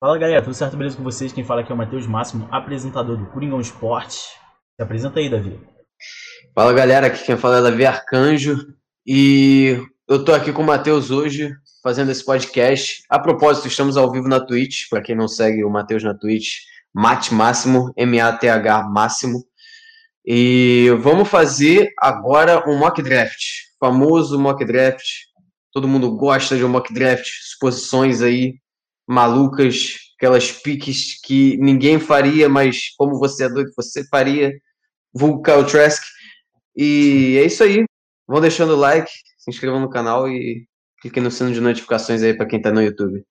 Fala galera, tudo certo? Beleza com vocês? Quem fala aqui é o Matheus Máximo, apresentador do Coringão Esporte. Se apresenta aí, Davi. Fala galera, aqui quem fala é Davi Arcanjo e eu tô aqui com o Matheus hoje fazendo esse podcast. A propósito, estamos ao vivo na Twitch, para quem não segue o Matheus na Twitch, Mate Máximo, M-A-T-H Máximo. E vamos fazer agora um mock draft, famoso mock draft. Todo mundo gosta de um mock draft, exposições aí malucas, aquelas piques que ninguém faria, mas como você é doido, você faria. Vulcan Trask. E é isso aí. Vão deixando o like, se inscrevam no canal e cliquem no sino de notificações aí para quem tá no YouTube.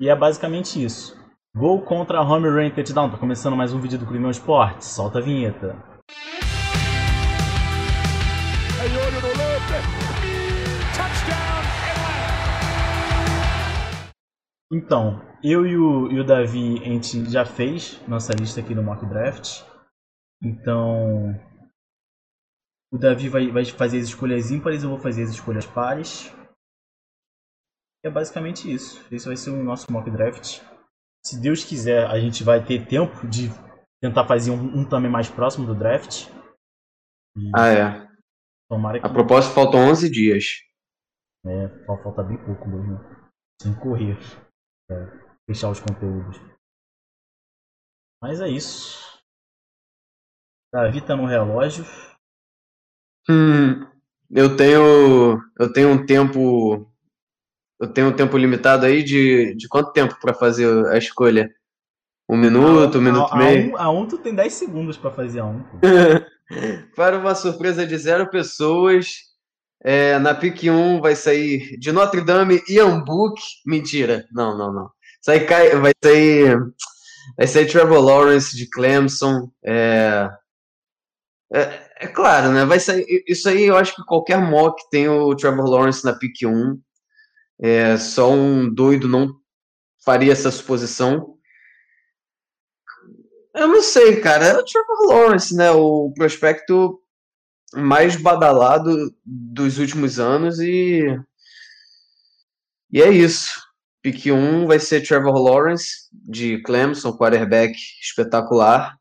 E é basicamente isso. Gol contra Home Run Touchdown. Tá começando mais um vídeo do Crimão Esporte. Solta a vinheta. Então, eu e o, e o Davi, a gente já fez nossa lista aqui no Mock Draft. Então, o Davi vai, vai fazer as escolhas ímpares, eu vou fazer as escolhas pares. É basicamente isso. Esse vai ser o nosso Mock Draft. Se Deus quiser, a gente vai ter tempo de tentar fazer um, um também mais próximo do draft. E ah, é. Tomara que... A propósito, faltam 11 dias. É, falta bem pouco mesmo. Sem correr fechar os conteúdos. Mas é isso. Davi tá no relógio. Hum, eu tenho. Eu tenho um tempo. Eu tenho um tempo limitado aí de, de quanto tempo para fazer a escolha? Um minuto, a, um minuto e meio? A um, a um tu tem 10 segundos para fazer a um. para uma surpresa de zero pessoas, é, na PIC 1 vai sair de Notre Dame e Book. Mentira. Não, não, não. Sai, vai sair. Vai sair Trevor Lawrence de Clemson. É, é, é, claro, né? Vai sair. Isso aí eu acho que qualquer mock tem o Trevor Lawrence na PIC 1. É, só um doido não faria essa suposição. Eu não sei, cara. É o Trevor Lawrence, né? O prospecto mais badalado dos últimos anos e e é isso. Pique 1 vai ser Trevor Lawrence de Clemson, quarterback espetacular.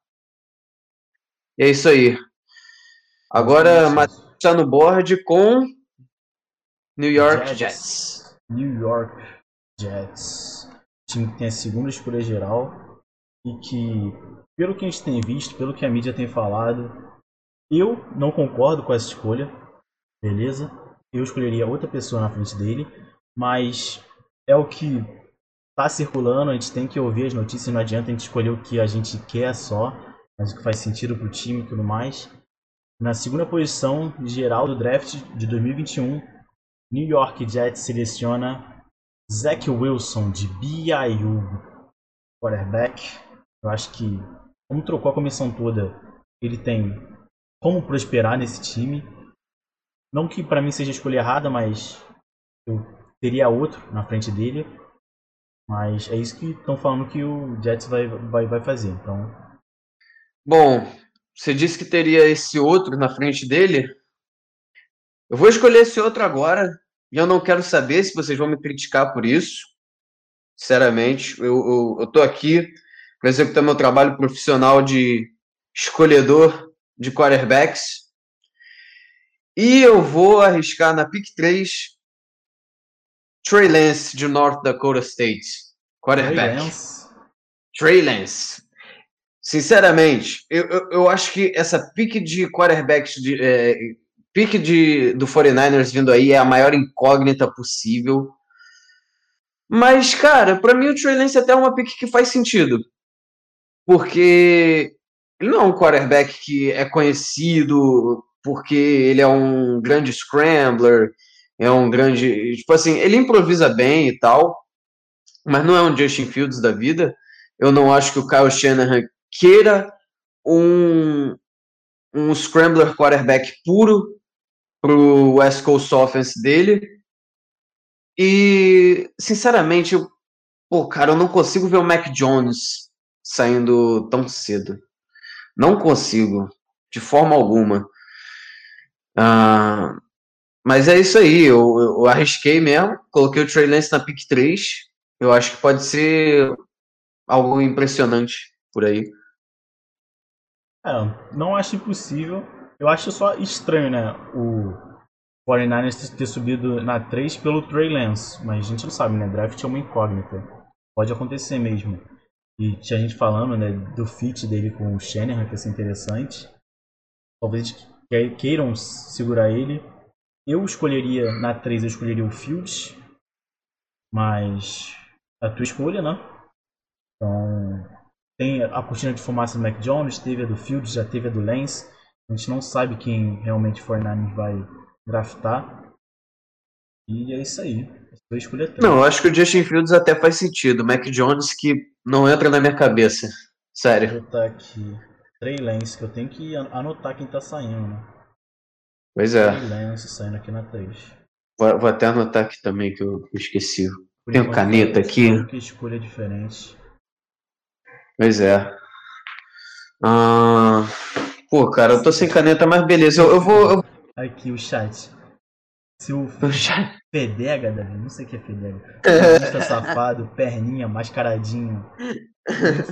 E é isso aí. Agora Matheus está no board com New York Jets. Jets. New York Jets. Time que tem a segunda escolha geral e que, pelo que a gente tem visto, pelo que a mídia tem falado, eu não concordo com essa escolha, beleza? Eu escolheria outra pessoa na frente dele, mas é o que tá circulando, a gente tem que ouvir as notícias, não adianta a gente escolher o que a gente quer só, mas o que faz sentido pro time e tudo mais. Na segunda posição geral do draft de 2021, New York Jets seleciona Zach Wilson de BYU, quarterback. Eu acho que, como trocou a comissão toda, ele tem como prosperar nesse time. Não que para mim seja a escolha errada, mas eu teria outro na frente dele. Mas é isso que estão falando que o Jets vai, vai, vai fazer. Então. Bom, você disse que teria esse outro na frente dele. Eu vou escolher esse outro agora. E eu não quero saber se vocês vão me criticar por isso. Sinceramente, eu, eu, eu aqui para executar meu trabalho profissional de escolhedor de quarterbacks. E eu vou arriscar na pick 3 Trey Lance de North Dakota State. Quarterback. Trey Lance. Trey Lance. Sinceramente, eu, eu, eu, acho que essa pick de quarterbacks de, é, pick de, do 49ers vindo aí é a maior incógnita possível. Mas, cara, para mim o Trey Lance é até uma pick que faz sentido. Porque ele não é um quarterback que é conhecido porque ele é um grande scrambler, é um grande. Tipo assim, ele improvisa bem e tal, mas não é um Justin Fields da vida. Eu não acho que o Kyle Shanahan queira um, um scrambler quarterback puro pro West Coast offense dele. E, sinceramente, eu, pô, cara, eu não consigo ver o Mac Jones saindo tão cedo. Não consigo, de forma alguma. Ah, mas é isso aí, eu, eu, arrisquei mesmo, coloquei o Trey Lance na pick 3. Eu acho que pode ser algo impressionante por aí. É, não acho impossível. Eu acho só estranho, né? O 49ers ter subido na 3 pelo Trey Lance. Mas a gente não sabe, né? Draft é uma incógnita. Pode acontecer mesmo. E tinha gente falando, né, do fit dele com o Shanahan, que ia ser interessante. Talvez queiram segurar ele. Eu escolheria, na 3, eu escolheria o Fields. Mas a tua escolha, né? Então, tem a cortina de fumaça do Mac Jones, teve a do Fields, já teve a do Lance. A gente não sabe quem realmente for vai draftar. E é isso aí. Não, eu acho que o Justin Fields até faz sentido. O Mac Jones que não entra na minha cabeça. Sério. Vou botar aqui. Trey Lance, que eu tenho que anotar quem tá saindo, né? Pois é. Trey Lance saindo aqui na 3. Vou, vou até anotar aqui também que eu esqueci. Por Tenho caneta aqui. Que escolha diferente. Pois é. Ah, pô, cara, eu tô sem caneta, mas beleza. Eu, eu vou. Eu... Aqui o chat. Se o Fedega, Davi, não sei o que é Fedega. É. safado, perninha, mascaradinho.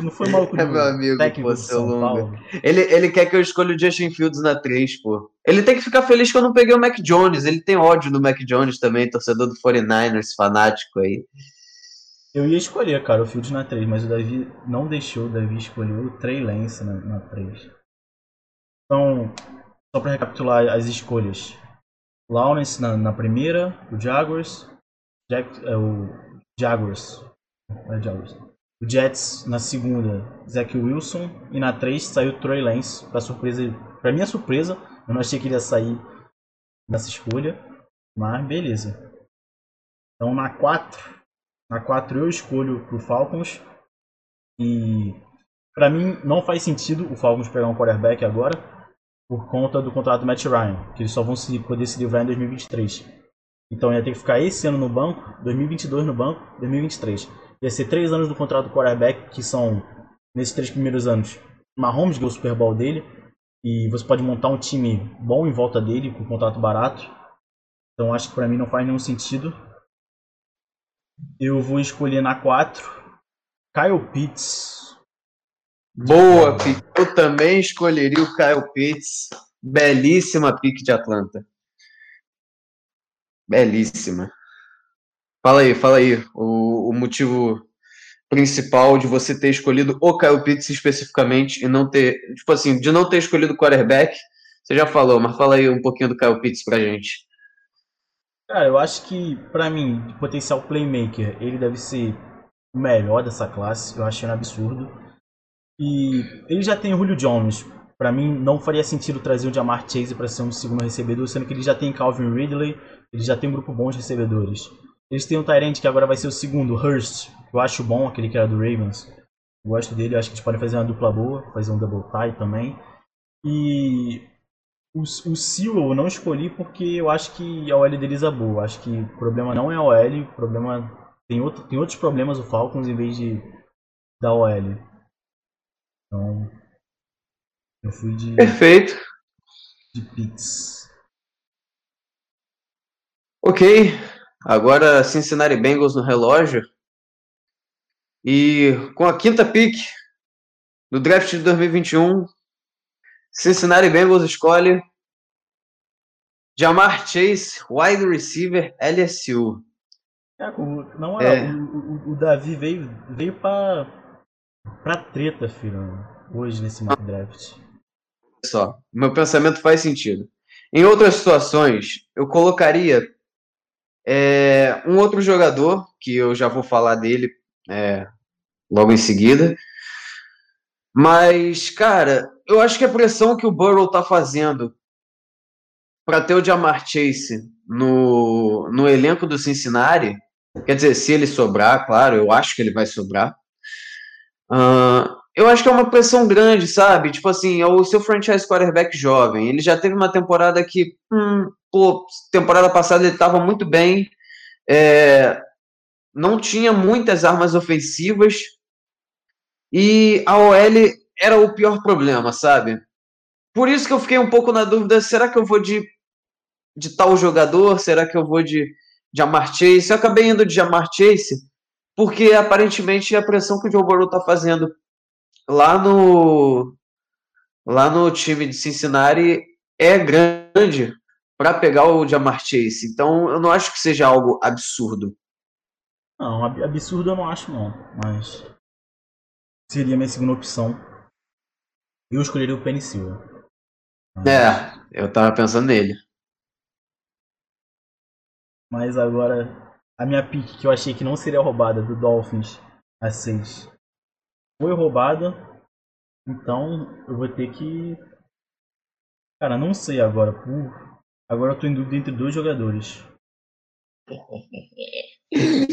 Não foi maluco é meu amigo, técnico pô, de São Paulo. Ele, ele quer que eu escolha o Justin Fields na 3, pô. Ele tem que ficar feliz que eu não peguei o Mac Jones. Ele tem ódio do Mac Jones também, torcedor do 49ers, fanático aí. Eu ia escolher, cara, o Fields na 3, mas o Davi não deixou, o Davi escolheu o Trey Lance na, na 3. Então, só para recapitular as escolhas. Lawrence na, na primeira, o Jaguars, Jack, é, o Jaguars, é Jaguars, o Jets na segunda, Zach Wilson e na três saiu Troy Lance, para surpresa, para minha surpresa, eu não achei que ele ia sair nessa escolha, mas beleza. Então na 4, na 4 eu escolho pro Falcons e para mim não faz sentido o Falcons pegar um quarterback agora, por conta do contrato do Matt Ryan, que eles só vão se, poder se livrar em 2023. Então ia ter que ficar esse ano no banco, 2022 no banco, 2023. Ia ser três anos do contrato do quarterback, que são, nesses três primeiros anos, Mahomes ganhou o Super Bowl dele, e você pode montar um time bom em volta dele, com um contrato barato. Então acho que para mim não faz nenhum sentido. Eu vou escolher na 4, Kyle Pitts, Boa, pick. Eu também escolheria o Kyle Pitts. Belíssima pick de Atlanta. Belíssima. Fala aí, fala aí. O, o motivo principal de você ter escolhido o Kyle Pitts especificamente e não ter, tipo assim, de não ter escolhido o quarterback, você já falou, mas fala aí um pouquinho do Kyle Pitts pra gente. Cara, eu acho que, para mim, potencial playmaker, ele deve ser o melhor dessa classe. Eu achei um absurdo. E ele já tem o Julio Jones. Para mim, não faria sentido trazer o Jamar Chase para ser um segundo recebedor, sendo que ele já tem Calvin Ridley, ele já tem um grupo bom de recebedores. Eles têm o Tyrant que agora vai ser o segundo, Hurst, que eu acho bom, aquele que era do Ravens. Eu gosto dele, acho que eles podem fazer uma dupla boa, fazer um double tie também. E o, o Sewell eu não escolhi porque eu acho que a OL deles é boa. Acho que o problema não é a OL, o problema tem, outro, tem outros problemas o Falcons em vez de da OL. Então, eu fui de. Perfeito. De Pix. Ok. Agora Cincinnati Bengals no relógio. E com a quinta pick do draft de 2021, Cincinnati Bengals escolhe Jamar Chase, wide receiver LSU. É, não é, é. O, o, o, Davi veio, veio para pra treta, filho, hoje nesse mock draft. Só, meu pensamento faz sentido. Em outras situações, eu colocaria é, um outro jogador, que eu já vou falar dele é, logo em seguida. Mas, cara, eu acho que a pressão que o Burrow tá fazendo para ter o Jamar Chase no, no elenco do Cincinnati, quer dizer, se ele sobrar, claro, eu acho que ele vai sobrar. Uh, eu acho que é uma pressão grande, sabe? Tipo assim, é o seu franchise quarterback jovem. Ele já teve uma temporada que, hum, pô, temporada passada ele estava muito bem, é, não tinha muitas armas ofensivas e a OL era o pior problema, sabe? Por isso que eu fiquei um pouco na dúvida: será que eu vou de, de tal jogador? Será que eu vou de, de Amar Chase? Eu acabei indo de Amar Chase porque aparentemente a pressão que o Joe Burrow tá fazendo lá no lá no time de Cincinnati é grande para pegar o Jamar Chase. Então eu não acho que seja algo absurdo. Não, absurdo eu não acho não, mas seria minha segunda opção. Eu escolheria o Penny Silva. É, eu tava pensando nele. Mas agora, a minha pick que eu achei que não seria roubada do Dolphins a 6 foi roubada. Então eu vou ter que. Cara, não sei agora. Por... Agora eu tô em dúvida entre dois jogadores.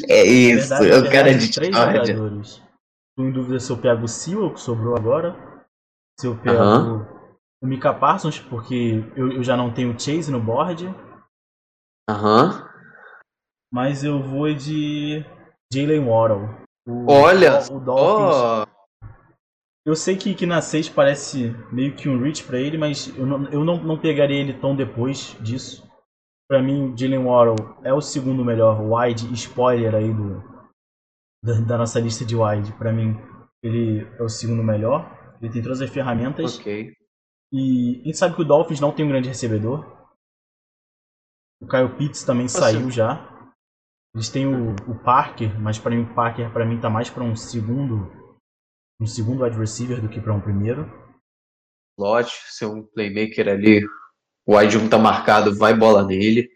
É isso, verdade, eu quero de três jogadores. Tô em dúvida se eu pego o Sewell, que sobrou agora. Se eu pego o Mika Parsons, porque eu, eu já não tenho Chase no board. Aham. Mas eu vou de Jalen Waddle. Olha! O, o Dolphins. Oh. Eu sei que, que na 6 parece meio que um reach para ele, mas eu, não, eu não, não pegaria ele tão depois disso. Para mim, o Jalen Waddle é o segundo melhor wide spoiler aí do, da, da nossa lista de wide. Para mim, ele é o segundo melhor. Ele tem todas as ferramentas. Ok. E a gente sabe que o Dolphins não tem um grande recebedor. O Kyle Pitts também assim. saiu já. Eles têm o, o Parker, mas para mim o Parker para mim tá mais para um segundo um segundo wide receiver do que para um primeiro. Slot, ser um playmaker ali, o wide 1 tá marcado, vai bola nele.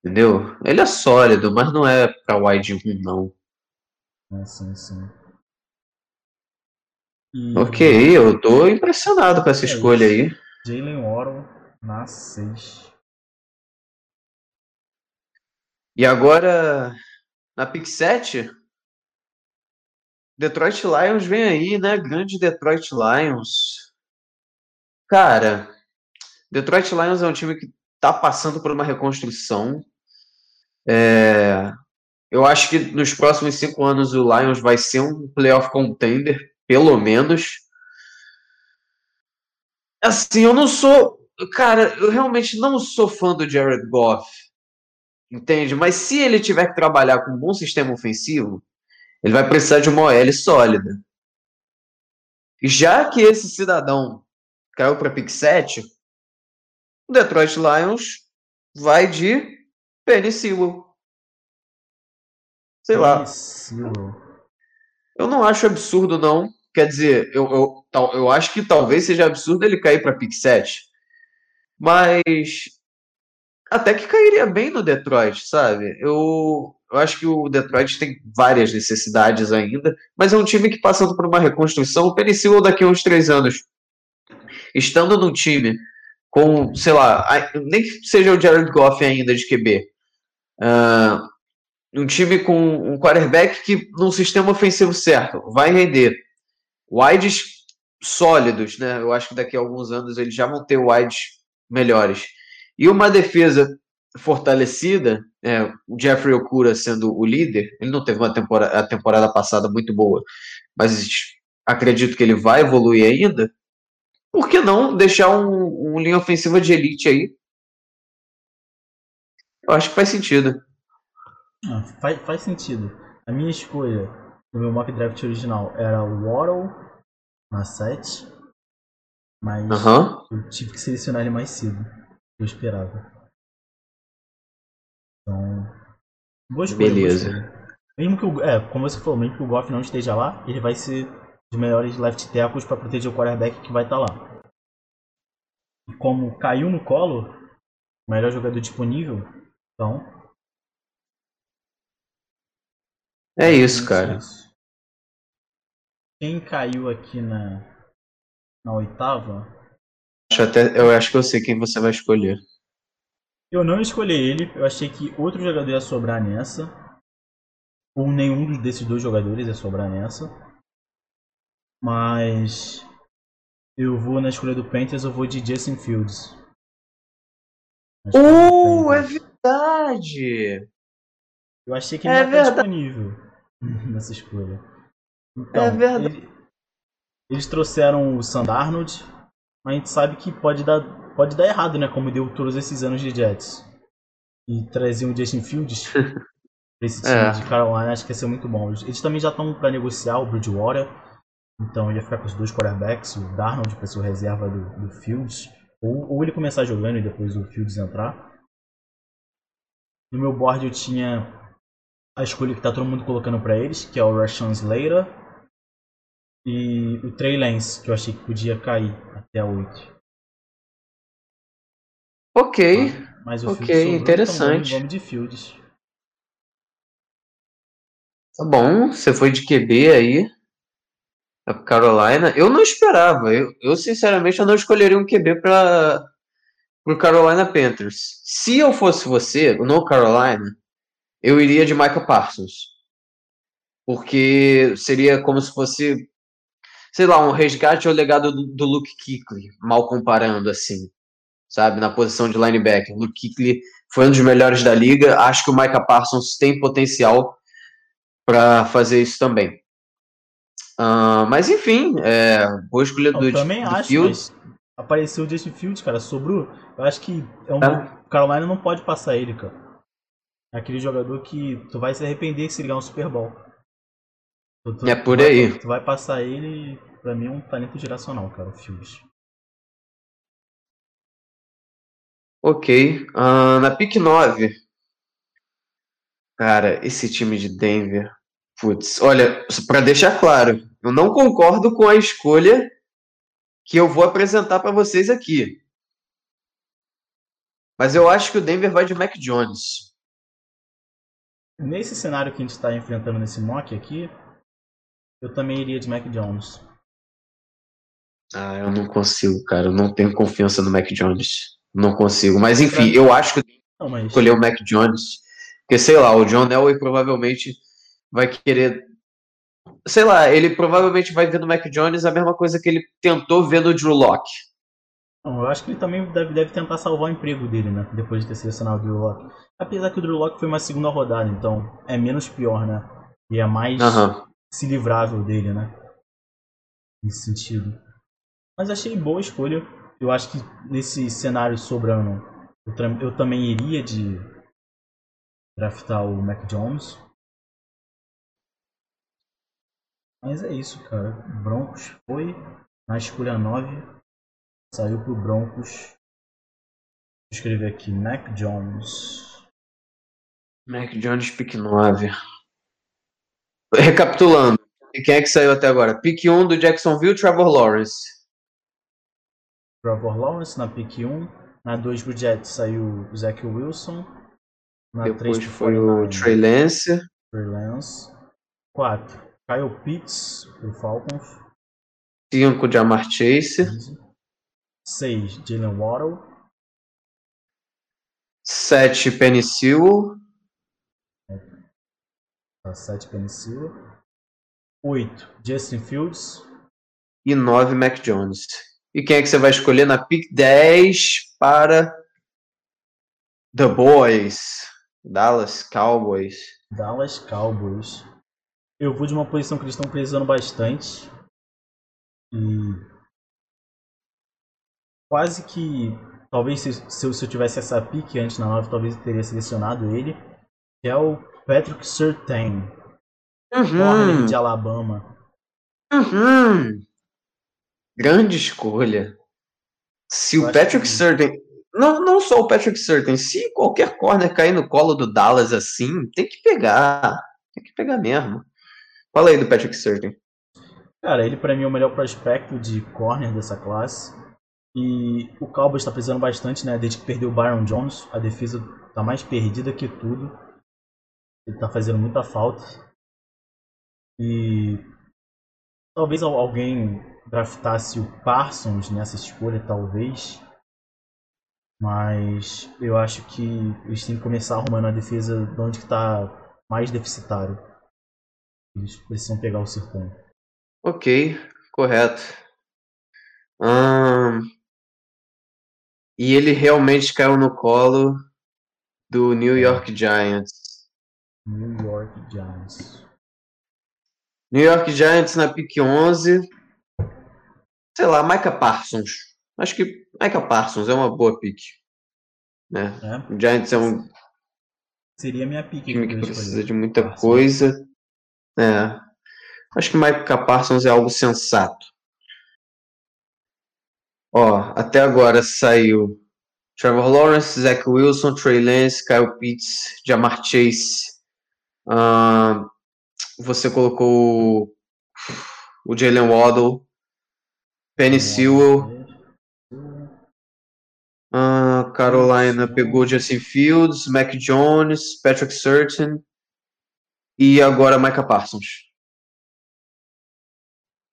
Entendeu? Ele é sólido, mas não é para wide 1 não. É, sim, sim. E... Ok, eu tô impressionado com essa é escolha isso. aí. Jalen Waddle na 6. E agora, na pick 7, Detroit Lions vem aí, né? Grande Detroit Lions. Cara, Detroit Lions é um time que tá passando por uma reconstrução. É, eu acho que nos próximos cinco anos o Lions vai ser um playoff contender, pelo menos. Assim, eu não sou. Cara, eu realmente não sou fã do Jared Goff. Entende? Mas se ele tiver que trabalhar com um bom sistema ofensivo, ele vai precisar de uma OL sólida. E já que esse cidadão caiu para pick 7, o Detroit Lions vai de Penny Sewell. Sei lá. Eu não acho absurdo, não. Quer dizer, eu, eu, eu acho que talvez seja absurdo ele cair para pick 7. Mas até que cairia bem no Detroit, sabe? Eu, eu acho que o Detroit tem várias necessidades ainda, mas é um time que passando por uma reconstrução, o Penicillin daqui a uns três anos, estando num time com, sei lá, nem que seja o Jared Goff ainda de QB, uh, ah, um time com um quarterback que num sistema ofensivo certo vai render, wides sólidos, né? Eu acho que daqui a alguns anos eles já vão ter wides melhores e uma defesa fortalecida, é, o Jeffrey Okura sendo o líder, ele não teve uma temporada, a temporada passada muito boa, mas acredito que ele vai evoluir ainda. Por que não deixar um, um linha ofensiva de elite aí? Eu acho que faz sentido. Ah, faz, faz sentido. A minha escolha no meu mock draft original era o Waddle na 7, mas eu tive que selecionar ele mais cedo eu esperava. Então. Boa escolha, Beleza. Boa escolha. Mesmo que o. É, como você falou, mesmo que o Goff não esteja lá, ele vai ser dos melhores left tackles para proteger o quarterback que vai estar tá lá. E como caiu no colo, o melhor jogador disponível, então. É isso, cara. Quem caiu aqui na, na oitava Acho até, eu acho que eu sei quem você vai escolher. Eu não escolhi ele, eu achei que outro jogador ia sobrar nessa. Ou nenhum desses dois jogadores ia sobrar nessa. Mas eu vou na escolha do Panthers, eu vou de Justin Fields. Uh, é verdade! Eu achei que ele é não tá disponível nessa escolha. Então, é verdade. Ele, eles trouxeram o Sandarnold, mas a gente sabe que pode dar, pode dar errado, né? Como deu todos esses anos de Jets. E trazer um Justin Fields, esse time é. de Carolina, acho que ia ser muito bom. Eles também já estão para negociar o Bridgewater, então ia ficar com os dois quarterbacks, o Darnold para ser reserva do, do Fields, ou, ou ele começar jogando e depois o Fields entrar. No meu board eu tinha a escolha que tá todo mundo colocando para eles, que é o Rashawn Slater e o Trey Lance, que eu achei que podia cair até a 8. Ok. Mas o ok, sobrou, interessante. Então vamos de Fields. Tá bom, você foi de QB aí. A Carolina. Eu não esperava. Eu, eu sinceramente eu não escolheria um QB para o Carolina Panthers. Se eu fosse você, no Carolina, eu iria de Michael Parsons. Porque seria como se fosse, sei lá, um resgate ao legado do, do Luke Kuechly, mal comparando assim, sabe, na posição de linebacker. Luke Kuechly foi um dos melhores da liga. Acho que o Micah Parsons tem potencial para fazer isso também. Uh, mas enfim, é, boa escolha do, eu também do acho, Fields. apareceu o Justin Fields, cara, sobrou. Eu acho que é um, é. Carolina não pode passar ele, cara. É aquele jogador que tu vai se arrepender se ligar um Super Bowl. Tu, tu, é por tu aí. Vai, tu vai passar ele, pra mim, é um talento geracional, cara, o Fields. Ok. Uh, na pick 9. Cara, esse time de Denver. Putz, olha, para deixar claro, eu não concordo com a escolha que eu vou apresentar para vocês aqui. Mas eu acho que o Denver vai de Mac Jones. Nesse cenário que a gente está enfrentando nesse mock aqui, eu também iria de Mac Jones. Ah, eu não consigo, cara. Eu não tenho confiança no Mac Jones. Não consigo. Mas enfim, eu acho que não, mas... escolher o Mac Jones. Porque, sei lá, o John Elway provavelmente vai querer. Sei lá, ele provavelmente vai ver no Mac Jones a mesma coisa que ele tentou ver no Drew Locke. Não, eu acho que ele também deve, deve tentar salvar o emprego dele, né? Depois de ter selecionado o Drew Locke. Apesar que o Drew Locke foi uma segunda rodada, então é menos pior, né? E é mais uhum. Se livrável dele, né? Nesse sentido. Mas achei boa escolha. Eu acho que nesse cenário sobrando, eu, eu também iria de draftar o Mac Jones. Mas é isso, cara. Broncos foi na escolha 9 Saiu pro Broncos. Vou escrever aqui, Mac Jones. Mac Jones, pick 9. Recapitulando. Quem é que saiu até agora? Pick 1 do Jacksonville, Trevor Lawrence. Trevor Lawrence na pick 1. Na 2 pro Jets saiu o Zach Wilson. Na Depois 3 foi o Trey Lance. Trey Lance. 4. Kyle Pitts pro Falcons. 5 Jamar Chase. 15. 6. Jalen Waddle. 7. Penny Sewell. 7. Penny Sewell. 8. Justin Fields. E 9. Mac Jones. E quem é que você vai escolher na pick 10 para The Boys? Dallas Cowboys. Dallas Cowboys. Eu vou de uma posição que eles estão precisando bastante. E quase que. Talvez se, se, eu, tivesse essa pique antes na 9, talvez eu teria selecionado ele. Que é o Patrick Surtain. Uhum. de Alabama. Uhum. Grande escolha. Se eu o Patrick que... Surtain. Não, não só o Patrick Surtain, se qualquer corner cair no colo do Dallas assim, tem que pegar. Tem que pegar mesmo. Fala aí do Patrick Surtain. Cara, ele para mim é o melhor prospecto de corner dessa classe. E o Cowboys está precisando bastante, né? Desde que perdeu o Byron Jones, a defesa está mais perdida que tudo. Ele está fazendo muita falta. E talvez alguém draftasse o Parsons nessa escolha, talvez. Mas eu acho que eles têm que começar arrumando a defesa de onde está mais deficitário. Eles precisam pegar o sertão. Ok, correto. Hum, e ele realmente caiu no colo do New York Giants. New York Giants. New York Giants na pick 11. Sei lá, Micah Parsons. Acho que Micah Parsons é uma boa pick. Né? É. O Giants é um Seria minha pique. Time que precisa de muita Parsons. coisa. É. Acho que Mike Parsons é algo sensato. Ó, até agora saiu Trevor Lawrence, Zach Wilson, Trey Lance, Kyle Pitts, Jamar Chase. Uh, você colocou o Jalen Waddle, Penny Sewell. Uh, Carolina pegou Justin Fields, Mac Jones, Patrick Surtain e agora Micah Parsons.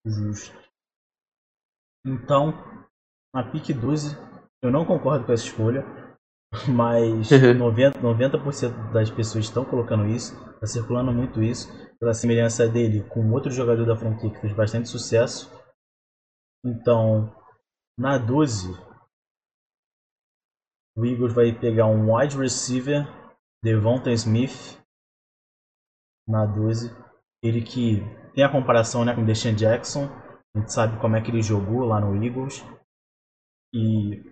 Justo. Então, na pick 12, eu não concordo com essa escolha, mas 90%, 90 das pessoas estão colocando isso, está circulando muito isso, pela semelhança dele com outro jogador da franquia que fez bastante sucesso. Então, na 12, o Eagles vai pegar um wide receiver, Devonta Smith, na 12. Ele que tem a comparação né, com o Deshaun Jackson, a gente sabe como é que ele jogou lá no Eagles. E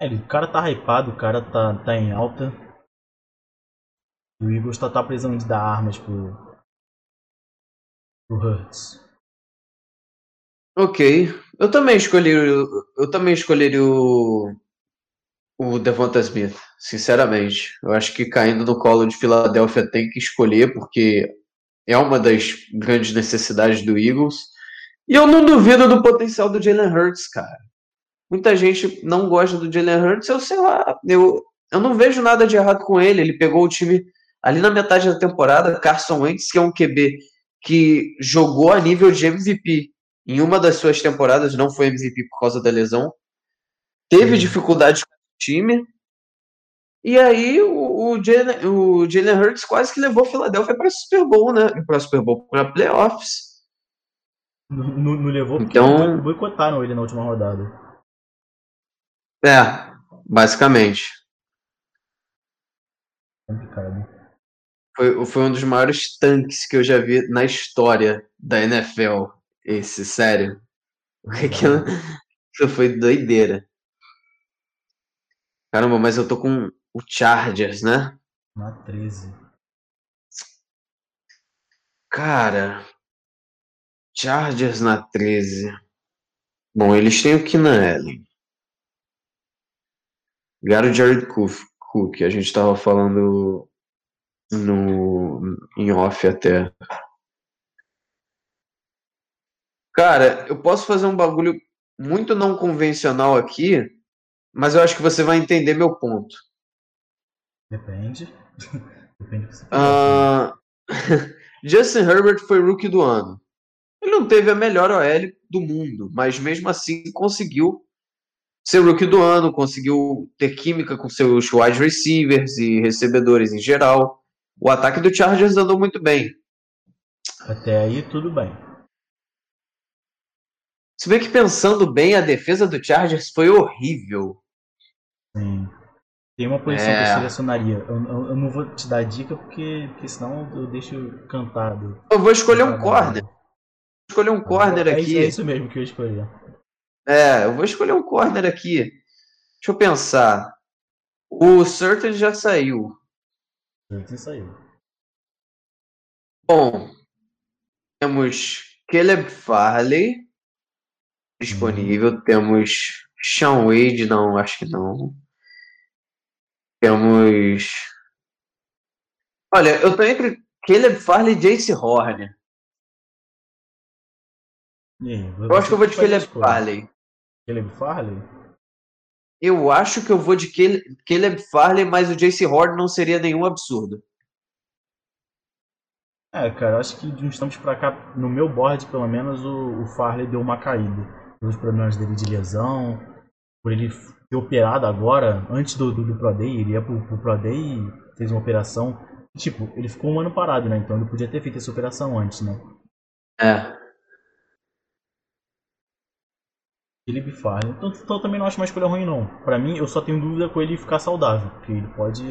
é, o cara tá hypado, o cara tá, tá em alta. E o Eagles tá, tá precisando de dar armas pro, pro Hurts. Ok. Eu também escolhi. Eu também escolheria o. O Devonta Smith, sinceramente. Eu acho que caindo no colo de Filadélfia tem que escolher, porque é uma das grandes necessidades do Eagles. E eu não duvido do potencial do Jalen Hurts, cara. Muita gente não gosta do Jalen Hurts, eu sei lá, eu, eu não vejo nada de errado com ele. Ele pegou o time ali na metade da temporada, Carson Wentz, que é um QB que jogou a nível de MVP em uma das suas temporadas, não foi MVP por causa da lesão, teve uhum. dificuldades com o time, e aí o, o, Jalen, o Jalen Hurts quase que levou a Philadelphia para Super Bowl, né? Para Super Bowl, para playoffs. Não, não levou porque então, boicotaram ele na última rodada. É, basicamente. Complicado. Foi, foi um dos maiores tanques que eu já vi na história da NFL. Esse, sério. Aquilo, aquilo foi doideira. Caramba, mas eu tô com o Chargers, né? Na 13. Cara. Chargers na 13. Bom, eles têm o Keenan Allen. Garo Jared Cook, a gente estava falando no, em off até. Cara, eu posso fazer um bagulho muito não convencional aqui, mas eu acho que você vai entender meu ponto. Depende. Depende do que você uh... Justin Herbert foi rookie do ano. Ele não teve a melhor OL do mundo, mas mesmo assim conseguiu ser rookie do ano, conseguiu ter química com seus wide receivers e recebedores em geral. O ataque do Chargers andou muito bem. Até aí, tudo bem. Se bem que pensando bem, a defesa do Chargers foi horrível. Sim. Tem uma posição é... que eu selecionaria. Eu, eu, eu, não vou te dar dica porque, porque senão eu deixo cantado. Eu vou escolher um corner. Vou escolher um corner é, aqui. É isso mesmo que eu escolhi. É, eu vou escolher um corner aqui. Deixa eu pensar. O Surtain já saiu. Surtain saiu. Bom, temos Caleb Farley disponível. Hum. Temos Sean Wade, não, acho que não. Temos. Olha, eu tô entre Caleb Farley e Jace Horn. eu acho que eu vou de Caleb Farley. Caleb Farley? Eu acho que eu vou de Caleb Farley, mas o Jace Horn não seria nenhum absurdo. É, cara, acho que de uns tempos pra cá, no meu board, pelo menos, o, o Farley deu uma caída. Pelos problemas dele de lesão, por ele ter operado agora, antes do, do, do Pro Day, ele ia pro, pro Pro Day e fez uma operação. Tipo, ele ficou um ano parado, né? Então ele podia ter feito essa operação antes, né? É. Felipe Farley. Então, então também não acho uma escolha ruim, não. Pra mim, eu só tenho dúvida com ele ficar saudável, porque ele pode.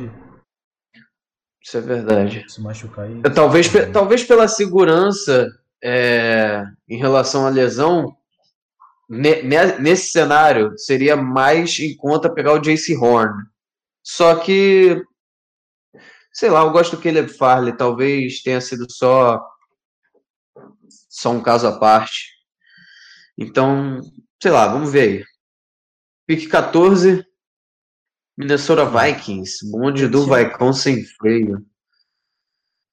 Isso é verdade. Se machucar e. Talvez, talvez pela segurança é, em relação à lesão, ne, nesse cenário, seria mais em conta pegar o JC Horn. Só que sei lá, eu gosto do Caleb Farley, talvez tenha sido só só um caso à parte. Então, sei lá, vamos ver aí. Pique 14, Minnesota Vikings, bonde do Vaicão sem freio.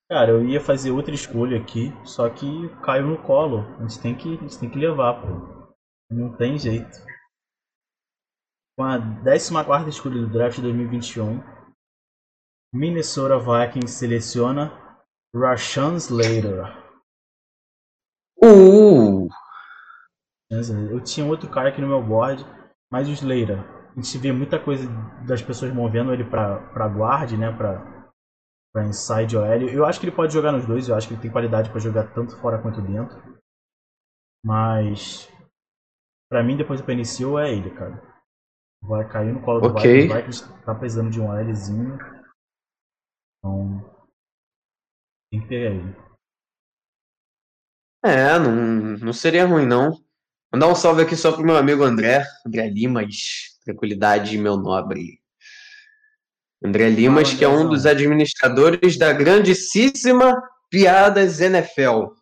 Cara, eu ia fazer outra escolha aqui, só que caiu no colo. A gente tem que, a gente tem que levar, pô. Não tem jeito. Com a 14 escolha do draft de 2021, Minnesota Vikings seleciona Rashan Slater. Uh! Eu tinha outro cara aqui no meu board, mas o Slater. A gente vê muita coisa das pessoas movendo ele pra, pra guard, né? Pra, pra inside OL. Eu acho que ele pode jogar nos dois, eu acho que ele tem qualidade para jogar tanto fora quanto dentro. Mas. Pra mim, depois do PNCO é ele, cara. Vai cair no colo do Ok. Vikings. O Vikings tá precisando de um OLzinho. Então. Tem que pegar ele. É, não, não seria ruim, não. Mandar um salve aqui só pro meu amigo André. André Limas. Tranquilidade, meu nobre. André Limas, que é um dos administradores da grandíssima Piadas NFL.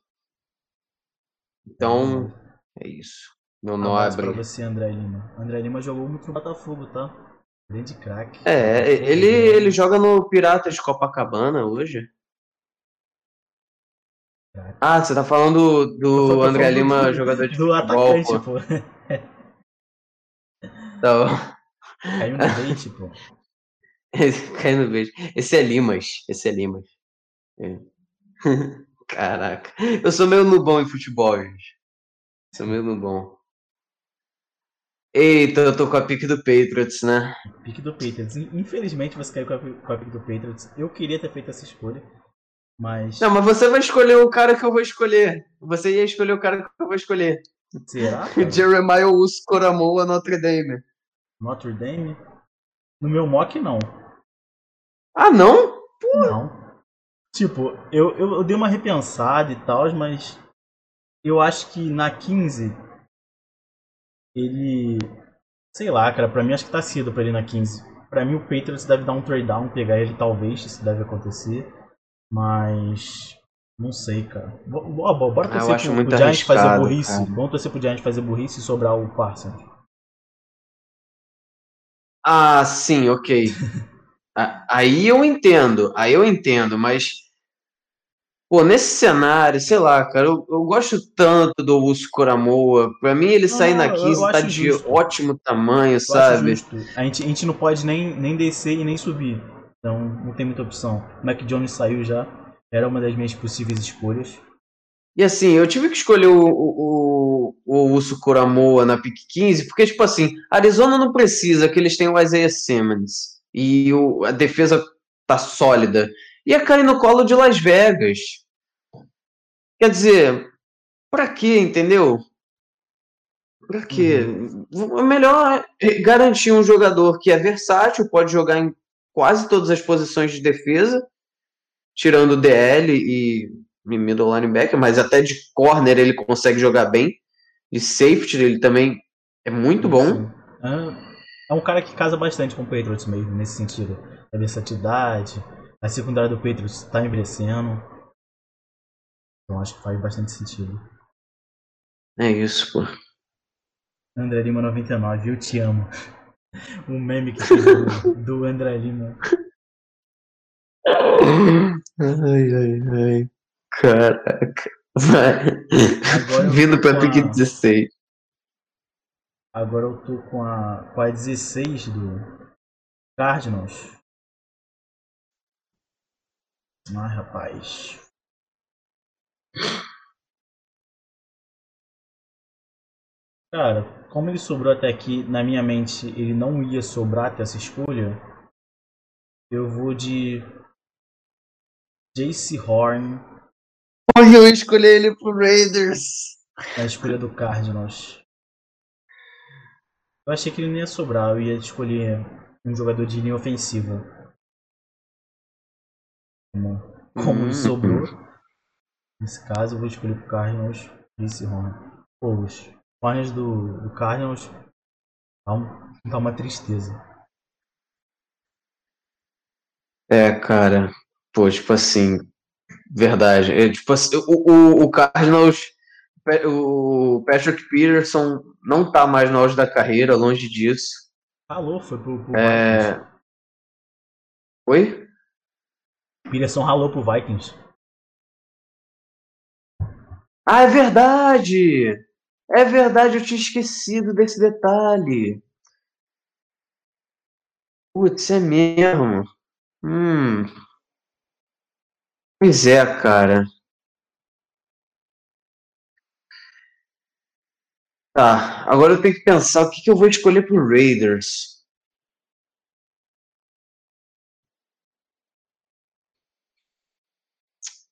Então, é isso. Meu abraço pra nobre. você, André Lima. André Lima jogou muito no Botafogo, tá? Grande craque. É, ele, ele joga no Piratas de Copacabana hoje. Ah, você tá falando do tô André falando Lima, do- jogador de Do futebol, atacante, pô. pô. Então, Caiu no bait, pô. esse- cai no beijo. Esse é Limas. Esse é Limas. É. Caraca. Eu sou meio nubão em futebol, gente. Sou meio nubão. Eita, eu tô com a pique do Patriots, né? Pique do Patriots. Infelizmente você caiu com a, com a pique do Patriots. Eu queria ter feito essa escolha, mas. Não, mas você vai escolher o cara que eu vou escolher. Você ia escolher o cara que eu vou escolher. Será? cara? Jeremiah Uscoramoa Notre Dame. Notre Dame? No meu mock, não. Ah, não? Não. Tipo, eu, eu, eu dei uma repensada e tal, mas eu acho que na 15 ele. Sei lá, cara, pra mim acho que tá cedo pra ele na 15. Pra mim o Patriots deve dar um trade down, pegar ele talvez, isso deve acontecer. Mas. Não sei, cara. Bo- bo- bo- Bora Ah, eu torcer acho pro, muito pro Giants fazer burrice. cara. Vamos torcer pro Giants fazer burrice e sobrar o Parsons. Ah, sim, ok. Aí eu entendo, aí eu entendo, mas. Pô, nesse cenário, sei lá, cara, eu, eu gosto tanto do Uso Coramoa. Pra mim, ele Não, sair na eu- 15 eu tá acho de justo. ótimo tamanho, Eu acho sabe? A gente, a gente não pode nem, nem descer e nem subir. Então não tem muita opção. Mac Jones saiu já. Era uma das minhas possíveis escolhas. E assim, eu tive que escolher o, o, o, Uso Coramoa na pick 15, porque, tipo assim, Arizona não precisa, que eles têm o Isaiah Simmons. E o, a defesa tá sólida. Ia cair no colo de Las Vegas. Quer dizer, pra quê, entendeu? Pra quê? É melhor garantir um jogador que é versátil, pode jogar em quase todas as posições de defesa, tirando o DL e middle linebacker, mas até de corner ele consegue jogar bem. De safety ele também é muito bom. É, é um cara que casa bastante com o Patriots mesmo, nesse sentido. A versatilidade. A secundária do Patriots está envelhecendo. Então acho que faz bastante sentido. É isso, pô. André Lima 99, eu te amo. O meme que fez do, André Lima. Ai, ai, ai. Caraca. Vai. Vindo pra a- 16. Agora eu tô com a, com a 16 do Cardinals. Ai, rapaz. Cara, como ele sobrou até aqui, na minha mente ele não ia sobrar até essa escolha, eu vou de Jace Horn Olha, eu escolhi ele pro Raiders. na escolha do Cardinals. Eu achei que ele não ia sobrar, eu ia escolher um jogador de linha ofensiva. Como, como ele Hum. sobrou. Nesse caso, eu vou escolher pro Cardinals Jace Horn. Pô, os Hornets do, do Cardinals tá, um- tá uma tristeza. É, cara. Pô, tipo assim, verdade. É, tipo assim, o, o, o Cardinals, o Patrick Peterson não tá mais no auge da carreira, longe disso. Ralou, foi pro, pro É... Vikings. Oi? Peterson ralou pro Vikings. Ah, é verdade! É verdade, eu tinha esquecido desse detalhe. Putz, é mesmo. Hum. Pois é, cara. Tá, agora eu tenho que pensar o que que eu vou escolher pro Raiders.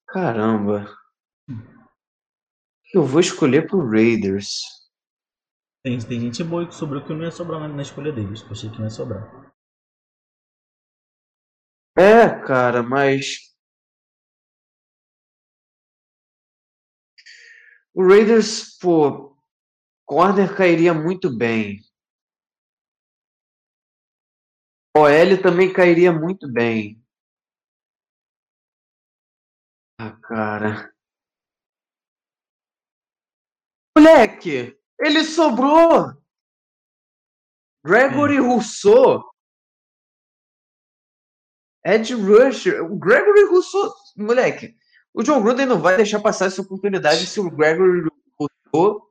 Caramba. O eu vou escolher pro Raiders? Tem, tem gente boa que sobrou que não ia sobrar na, na escolha deles. Eu achei que não ia sobrar. É, cara, mas o Raiders, pô, corner cairia muito bem. OL também cairia muito bem. Ah, cara. Moleque, ele sobrou. Gregory Rousseau. Ed Rusher. O Gregory Rousseau. Moleque, o John Gruden não vai deixar passar essa oportunidade se o Gregory Rousseau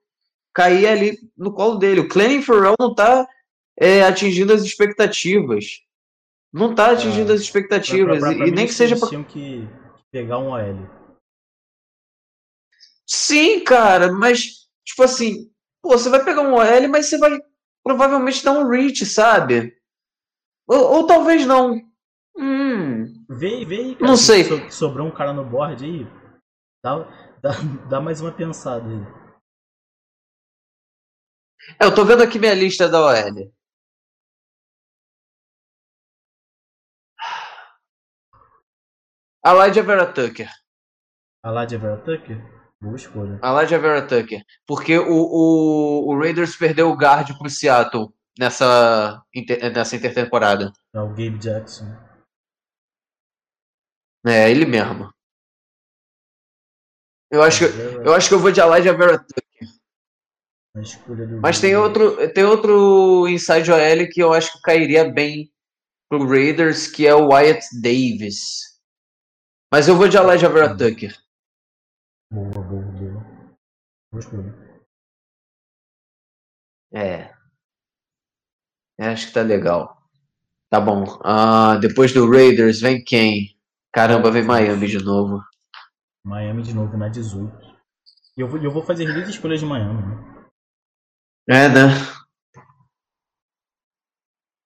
cair ali no colo dele. O Clenning Farrell não tá é, atingindo as expectativas. Não tá atingindo as expectativas. Pra- pra- pra e nem que seja pra tinham que pegar um OL. Sim, cara, mas, tipo assim, pô, você vai pegar um OL, mas você vai provavelmente dar um reach, sabe? Ou, ou talvez não. Hum, Vê, vê aí, cara. Não se sei. so- sobrou um cara no board aí. Dá, dá, dá mais uma pensada aí. é, eu tô vendo aqui minha lista da OL. Elijah Vera Tucker. A de Vera Tucker? Boa escolha. Elijah Vera Tucker. Porque o, o, o Raiders perdeu o guard pro Seattle nessa, inter- nessa intertemporada. É o Gabe Jackson. É, ele mesmo. Eu acho que, eu, acho que eu vou de Elijah Vera Tucker. Mas tem outro, tem outro inside OL que eu acho que cairia bem pro Raiders, que é o Wyatt Davis. Mas eu vou de Elijah Vera Tucker. Boa, boa, boa. Escolha. É. É, Acho que tá legal. Tá bom. Ah, depois do Raiders, vem quem? Caramba, vem Miami de novo. Miami de novo na 18. E eu vou, eu vou fazer duas escolhas de Miami. Né? É, né?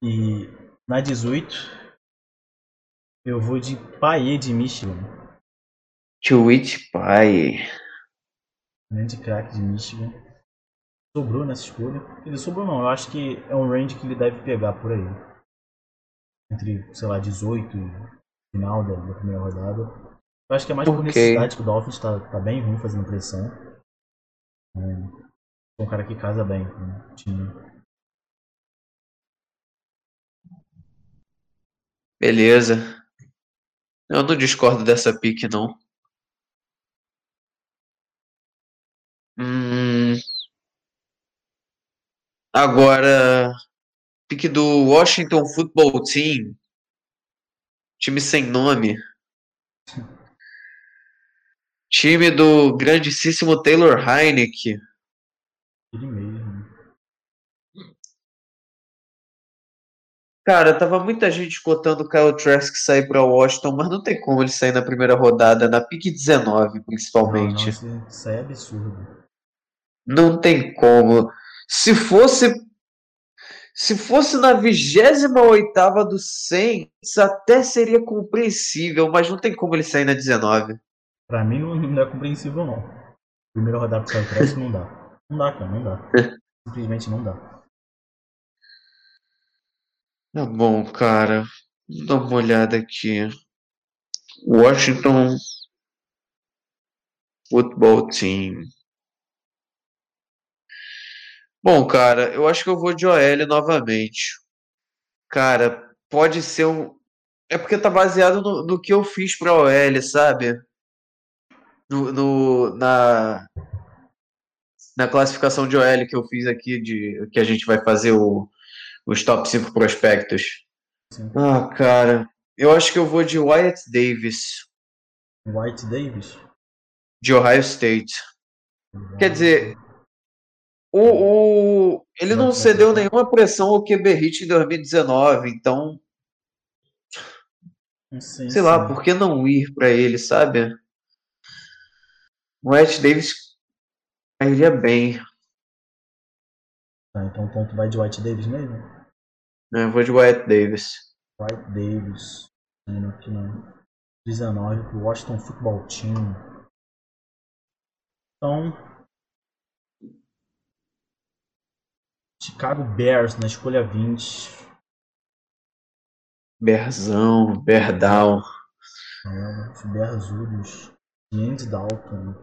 E na 18, eu vou de Paê de Michigan. Twitch Pai. Grande craque de Michigan. Sobrou nessa escolha. Ele sobrou não, eu acho que é um range que ele deve pegar por aí. Entre, sei lá, 18 e final da, da primeira rodada. Eu acho que é mais por necessidade que o Dolphins tá, tá bem ruim fazendo pressão. É, é um cara que casa bem com o time. Beleza. Eu não discordo dessa pique, não. Hum, agora, pique do Washington Football Team. Time sem nome. Time do grandíssimo Taylor Heinicke. Ele mesmo. Cara, tava muita gente cotando o Kyle Trask sair para Washington, mas não tem como ele sair na primeira rodada, na pique 19, Não, principalmente. não, isso, isso aí é absurdo. Não tem como. Se fosse se fosse na 28ª do Saints, até seria compreensível, mas não tem como ele sair na 19. Pra mim não, não é compreensível não. Primeira rodada pro Trask não dá. Não dá, cara, não dá. Simplesmente não dá. Tá bom, cara. Dar uma olhada aqui. Washington Football Team. Bom, cara, eu acho que eu vou de OL novamente. Cara, pode ser um. é porque tá baseado no, no que eu fiz pra OL, sabe? No, no- na, na classificação de OL que eu fiz aqui, de que a gente vai fazer o, os top 5 prospectos. Sim. Ah, cara, eu acho que eu vou de Wyatt Davis, White Davis. de Ohio State. Quer dizer, o, o, ele não cedeu nenhuma pressão ao QB Hit em 2019, então, Sim, sei lá, sim. por que não ir pra ele, sabe? O Wyatt Davis cairia bem. Tá, então o ponto vai de White Davis mesmo? né? Eu vou de Wyatt Davis. White Davis. Indo aqui no 19 pro Washington Football Team. Então. Chicago Bears na escolha 20. Berzão, Berdão. É, os Bearzudos. E Andy Dalton.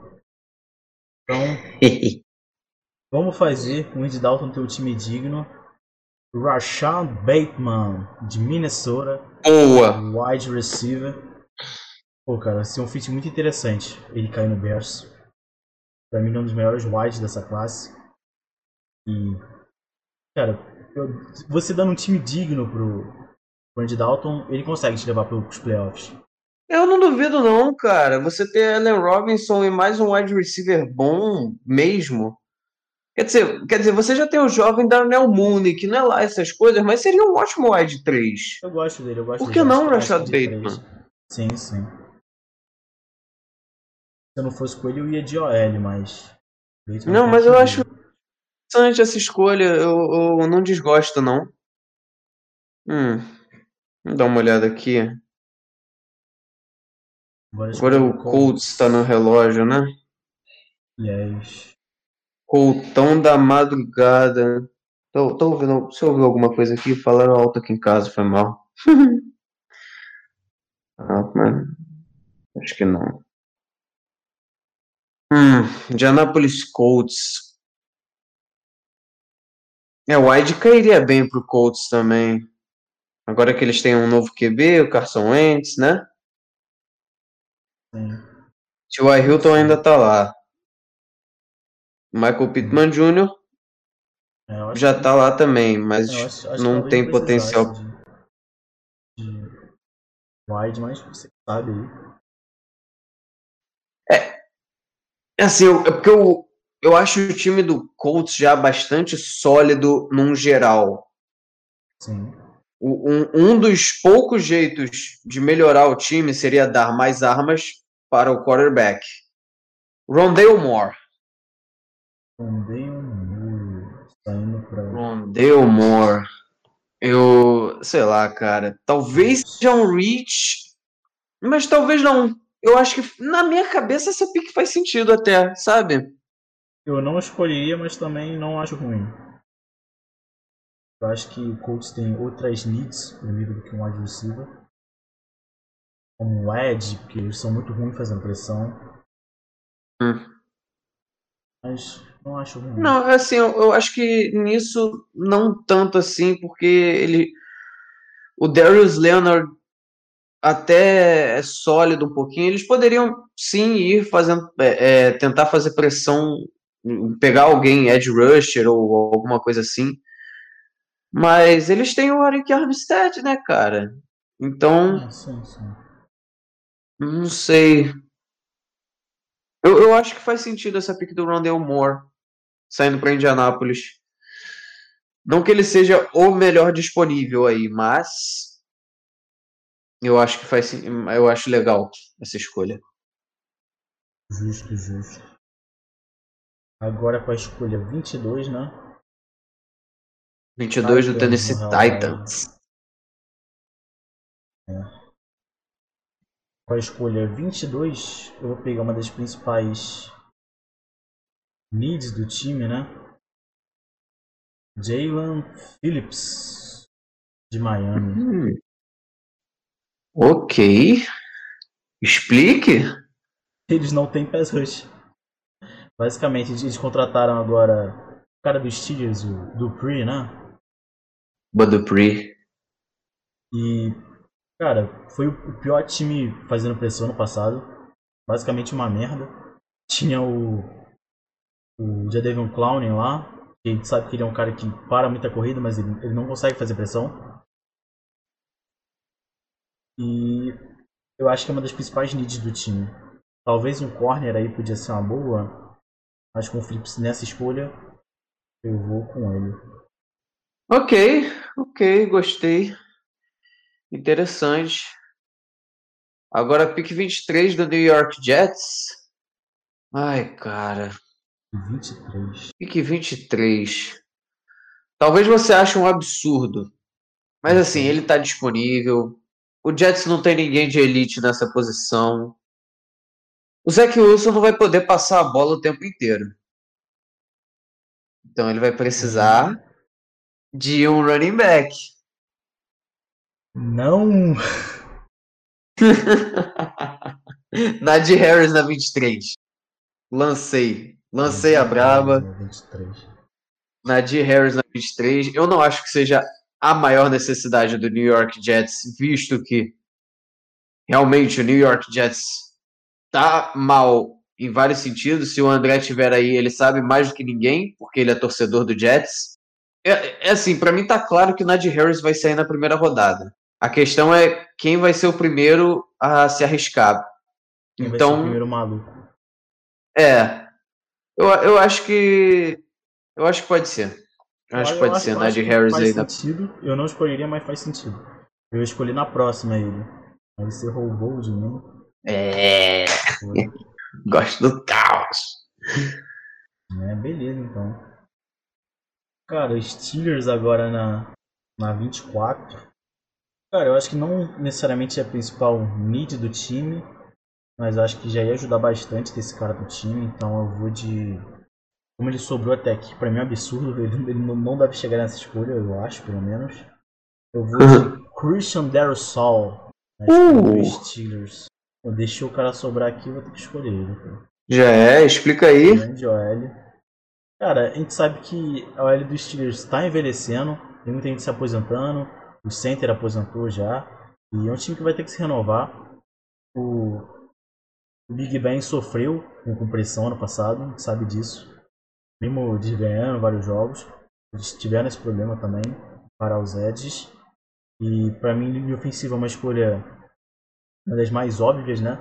Então, vamos fazer o Andy Dalton ter um time digno. Rashawn Bateman, de Minnesota. Boa! Wide receiver. Pô, cara, vai ser um fit muito interessante ele cair no Bears. Pra mim, é um dos melhores wides dessa classe. E, cara, eu- você dando um time digno pro, pro Andy Dalton, ele consegue te levar pro- pros playoffs. Eu não duvido, não, cara. Você ter Allen Robinson e mais um wide receiver bom mesmo. Quer dizer, quer dizer, você já tem o jovem Darnell Mooney, que não é lá essas coisas, mas seria um ótimo wide 3. Eu gosto dele, eu gosto Por que não, Rashad é Bateman? Sim, sim. Se eu não fosse com ele, eu ia de OL, mas. Bateman Não, mas eu acho interessante essa escolha. Eu, eu não desgosto, não. Hum, vamos dar uma olhada aqui. Agora, o Colts tá no relógio, né? Yes. Coltão da madrugada. Tô, tô ouvindo, você ouviu alguma coisa aqui? Falaram alto aqui em casa, foi mal. ah, mano. Acho que não. Hum, Indianapolis Colts. É, o Wide cairia bem pro Colts também. Agora que eles têm um novo QB, o Carson Wentz, né? Sim. T.Y. Hilton ainda tá lá. Michael Pittman Jr. É, já que- tá lá também, mas eu acho- acho não tem potencial. De, de wide, mas você sabe aí. É assim, é porque eu, eu acho o time do Colts já bastante sólido num geral. Sim. Um, um dos poucos jeitos de melhorar o time seria dar mais armas para o quarterback. Rondale Moore. Muro saindo pra. Rondale Moore. Eu, sei lá, cara. Talvez seja um reach, mas talvez não. Eu acho que na minha cabeça essa pick faz sentido até, sabe? Eu não escolheria, mas também não acho ruim. Eu acho que o Colts tem outras needs primeiro do que um wide receiver. Como um edge, porque eles são muito ruins fazendo pressão. Hum. Mas não acho ruim. Não, assim, eu, eu acho que nisso não tanto assim, porque ele. O Darius Leonard até é sólido um pouquinho. Eles poderiam sim ir fazendo. é, é, tentar fazer pressão, pegar alguém, Edge Rusher ou alguma coisa assim. Mas eles têm o Arik Armstead, né, cara? Então, Ah, sim, sim. não sei. Eu, eu acho que faz sentido essa pick do Rondale Moore saindo para Indianápolis. Não que ele seja o melhor disponível aí, mas eu acho que faz eu acho legal essa escolha. Justo, justo. Agora com a escolha 22, né? 22 do Tennessee relógio. Titans. Com a escolha 22, eu vou pegar uma das principais needs do time, né? Jalen Phillips, de Miami. Hum. Ok. Explique. Eles não têm pass rush. Basicamente, eles contrataram agora o cara dos Steelers, o Dupree, né? Bud Dupree. E Cara, foi o pior time fazendo pressão no passado. Basicamente uma merda. Tinha o. O Jadavion Clowney lá. Que a gente sabe que ele é um cara que para muita corrida, mas ele, ele não consegue fazer pressão. E eu acho que é uma das principais needs do time. Talvez um corner aí podia ser uma boa. Mas com o Phillips nessa escolha, eu vou com ele. Ok, ok, gostei. Interessante. Agora, pick 23 do New York Jets. Ai, cara. 23. Pick 23. Talvez você ache um absurdo. Mas assim, ele tá disponível. O Jets não tem ninguém de elite nessa posição. O Zach Wilson não vai poder passar a bola o tempo inteiro. Então ele vai precisar de um running back. Não! Najee Harris na 23. Lancei. Lancei a braba. 23. Najee Harris na 23. Eu não acho que seja a maior necessidade do New York Jets, visto que realmente o New York Jets tá mal em vários sentidos. Se o André tiver aí, ele sabe mais do que ninguém, porque ele é torcedor do Jets. É, é assim, para mim tá claro que o Najee Harris vai sair na primeira rodada. A questão é quem vai ser o primeiro a se arriscar. Quem vai ser o então, primeiro maluco? é. Eu, eu acho que. Eu acho que pode ser. Eu acho que pode ser, Najee que Harris aí. Da... sentido. Eu não escolheria, mas faz sentido. Eu escolhi na próxima ele. Aí você roubou de mim. É. Gosto do caos. É, beleza então. Cara, Steelers agora na, na 24. Cara, eu acho que não necessariamente é a principal need do time, mas acho que já ia ajudar bastante ter esse cara do time, então eu vou de. Como ele sobrou até aqui, pra mim é um absurdo, ele, ele não, não deve chegar nessa escolha, eu acho, pelo menos. Eu vou de Christian Darosol escolha Uh. Steelers. Eu deixei o cara sobrar aqui, vou ter que escolher ele. cara. Já é, explica aí. Grande OL. Cara, a gente sabe que a OL dos Steelers está envelhecendo, tem muita gente se aposentando, o center aposentou já, e é um time que vai ter que se renovar. O, o Big Ben sofreu com compressão ano passado, a gente sabe disso. Mesmo desganhando vários jogos, eles tiveram esse problema também para os edges. E para mim, linha ofensiva é uma escolha uma das mais óbvias, né?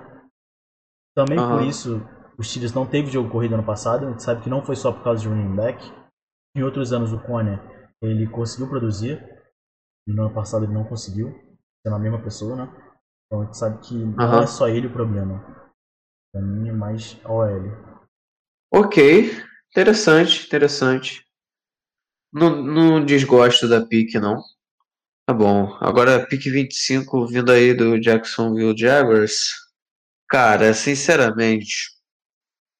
Também por Aham. isso os Steelers não teve jogo corrido ano passado. A gente sabe que não foi só por causa de running back. Em outros anos o Conner ele conseguiu produzir. E no ano passado ele não conseguiu. Sendo a mesma pessoa, né? Então a gente sabe que não Aham. é só ele o problema. Pra mim é mais a OL. Ok. Interessante, interessante. Não, não desgosto da pique, não. Tá bom. Agora, pique 25 vindo aí do Jacksonville Jaguars. Cara, sinceramente,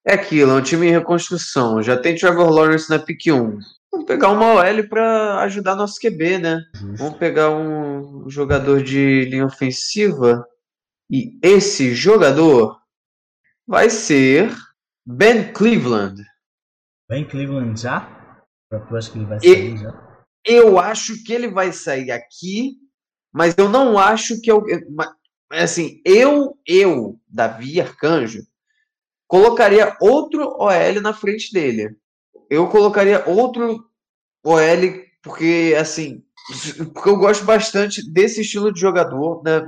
é aquilo, é um time em reconstrução. Já tem Trevor Lawrence na pique 1. Vamos pegar uma OL pra ajudar nosso QB, né? Vamos pegar um jogador de linha ofensiva. E esse jogador vai ser Ben Cleveland. Vem Cleveland já? Tu acha que ele vai E- sair já? Eu acho que ele vai sair aqui, mas eu não acho que eu. ma- Assim, eu, eu, Davi Arcanjo, colocaria outro OL na frente dele. Eu colocaria outro OL, porque, assim, porque eu gosto bastante desse estilo de jogador, né?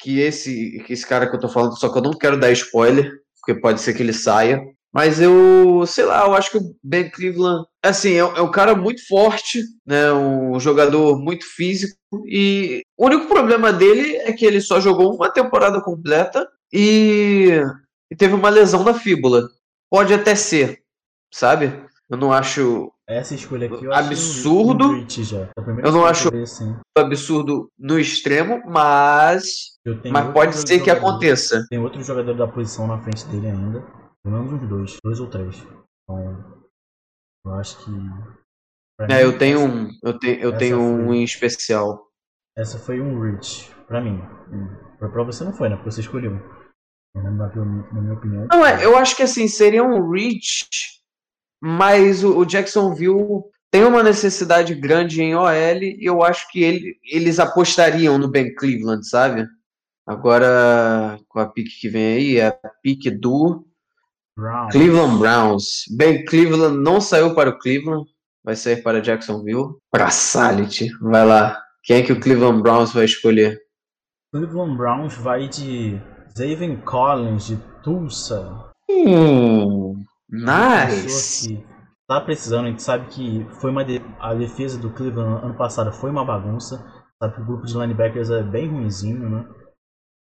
Que esse, que esse cara que eu tô falando, só que eu não quero dar spoiler, porque pode ser que ele saia. Mas eu, sei lá, eu acho que o Ben Cleveland, assim, é, é um cara muito forte, né? Um jogador muito físico. E o único problema dele é que ele só jogou uma temporada completa e, e teve uma lesão na fíbula. Pode até ser, sabe? Eu não acho Essa escolha aqui eu um- Absurdo. um já. É Eu não acho- eu absurdo no extremo, mas, mas pode ser que jogador- aconteça. Tem outro jogador da posição na frente dele ainda. Pelo menos uns dois. Dois ou três. Então. Eu acho que. É, eu tenho essa- um, eu, te, eu tenho um foi- em especial. Essa foi um reach. Pra mim. Hum. Pra, pra você não foi, né? Porque você escolheu. Na minha, na minha opinião. Não, é, eu acho que assim, seria um reach, mas o, o Jacksonville tem uma necessidade grande em OL e eu acho que ele, eles apostariam no Ben Cleveland, sabe? Agora, com a pique que vem aí, é a pique do Browns. Cleveland Browns. Ben Cleveland não saiu para o Cleveland, vai sair para Jacksonville. Para Salit, vai lá. Quem é que o Cleveland Browns vai escolher? Cleveland Browns vai de Zaven Collins, de Tulsa. Hum, nice. Tá precisando, a gente sabe que foi uma de... a defesa do Cleveland ano passado foi uma bagunça. Sabe que o grupo de linebackers é bem ruimzinho, né?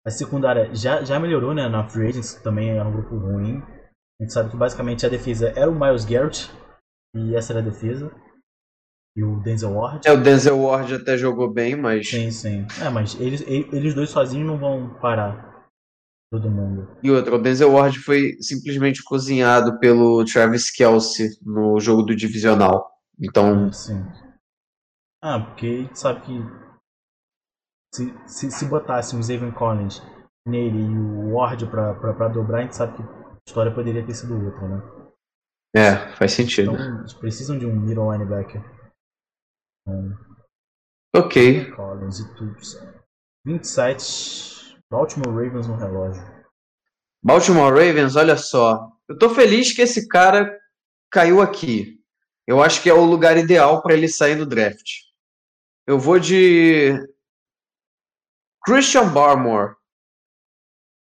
A secundária já, já melhorou, né? Na Free Agents também era um grupo ruim. A gente sabe que basicamente a defesa era o Miles Garrett e essa era a defesa. E o Denzel Ward. É, o Denzel Ward até jogou bem, mas. Sim, sim. É, mas eles, eles dois sozinhos não vão parar todo mundo. E outra, o Denzel Ward foi simplesmente cozinhado pelo Travis Kelsey no jogo do divisional. Então. Sim. Ah, porque a gente sabe que se, se, se botasse um Zayvon Collins nele e o Ward pra, pra, pra dobrar, a gente sabe que história poderia ter sido outra, né? É, faz sentido. Então, eles precisam de um middle linebacker. Um, ok. Collins e tudo. 27. Baltimore Ravens no relógio. Baltimore Ravens, olha só. Eu tô feliz que esse cara caiu aqui. Eu acho que é o lugar ideal para ele sair do draft. Eu vou de Christian Barmore.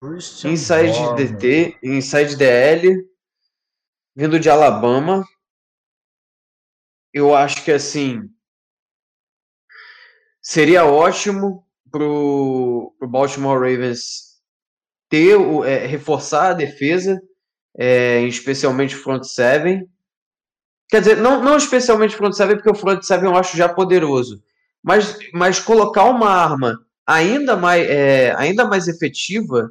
Christian inside. DT, inside DL, vindo de Alabama. Eu acho que assim seria ótimo pro, pro Baltimore Ravens ter é, reforçar a defesa, é, especialmente front seven. Quer dizer, não, não especialmente front seven, porque o front seven eu acho já poderoso, mas, mas colocar uma arma ainda mais, é, ainda mais efetiva,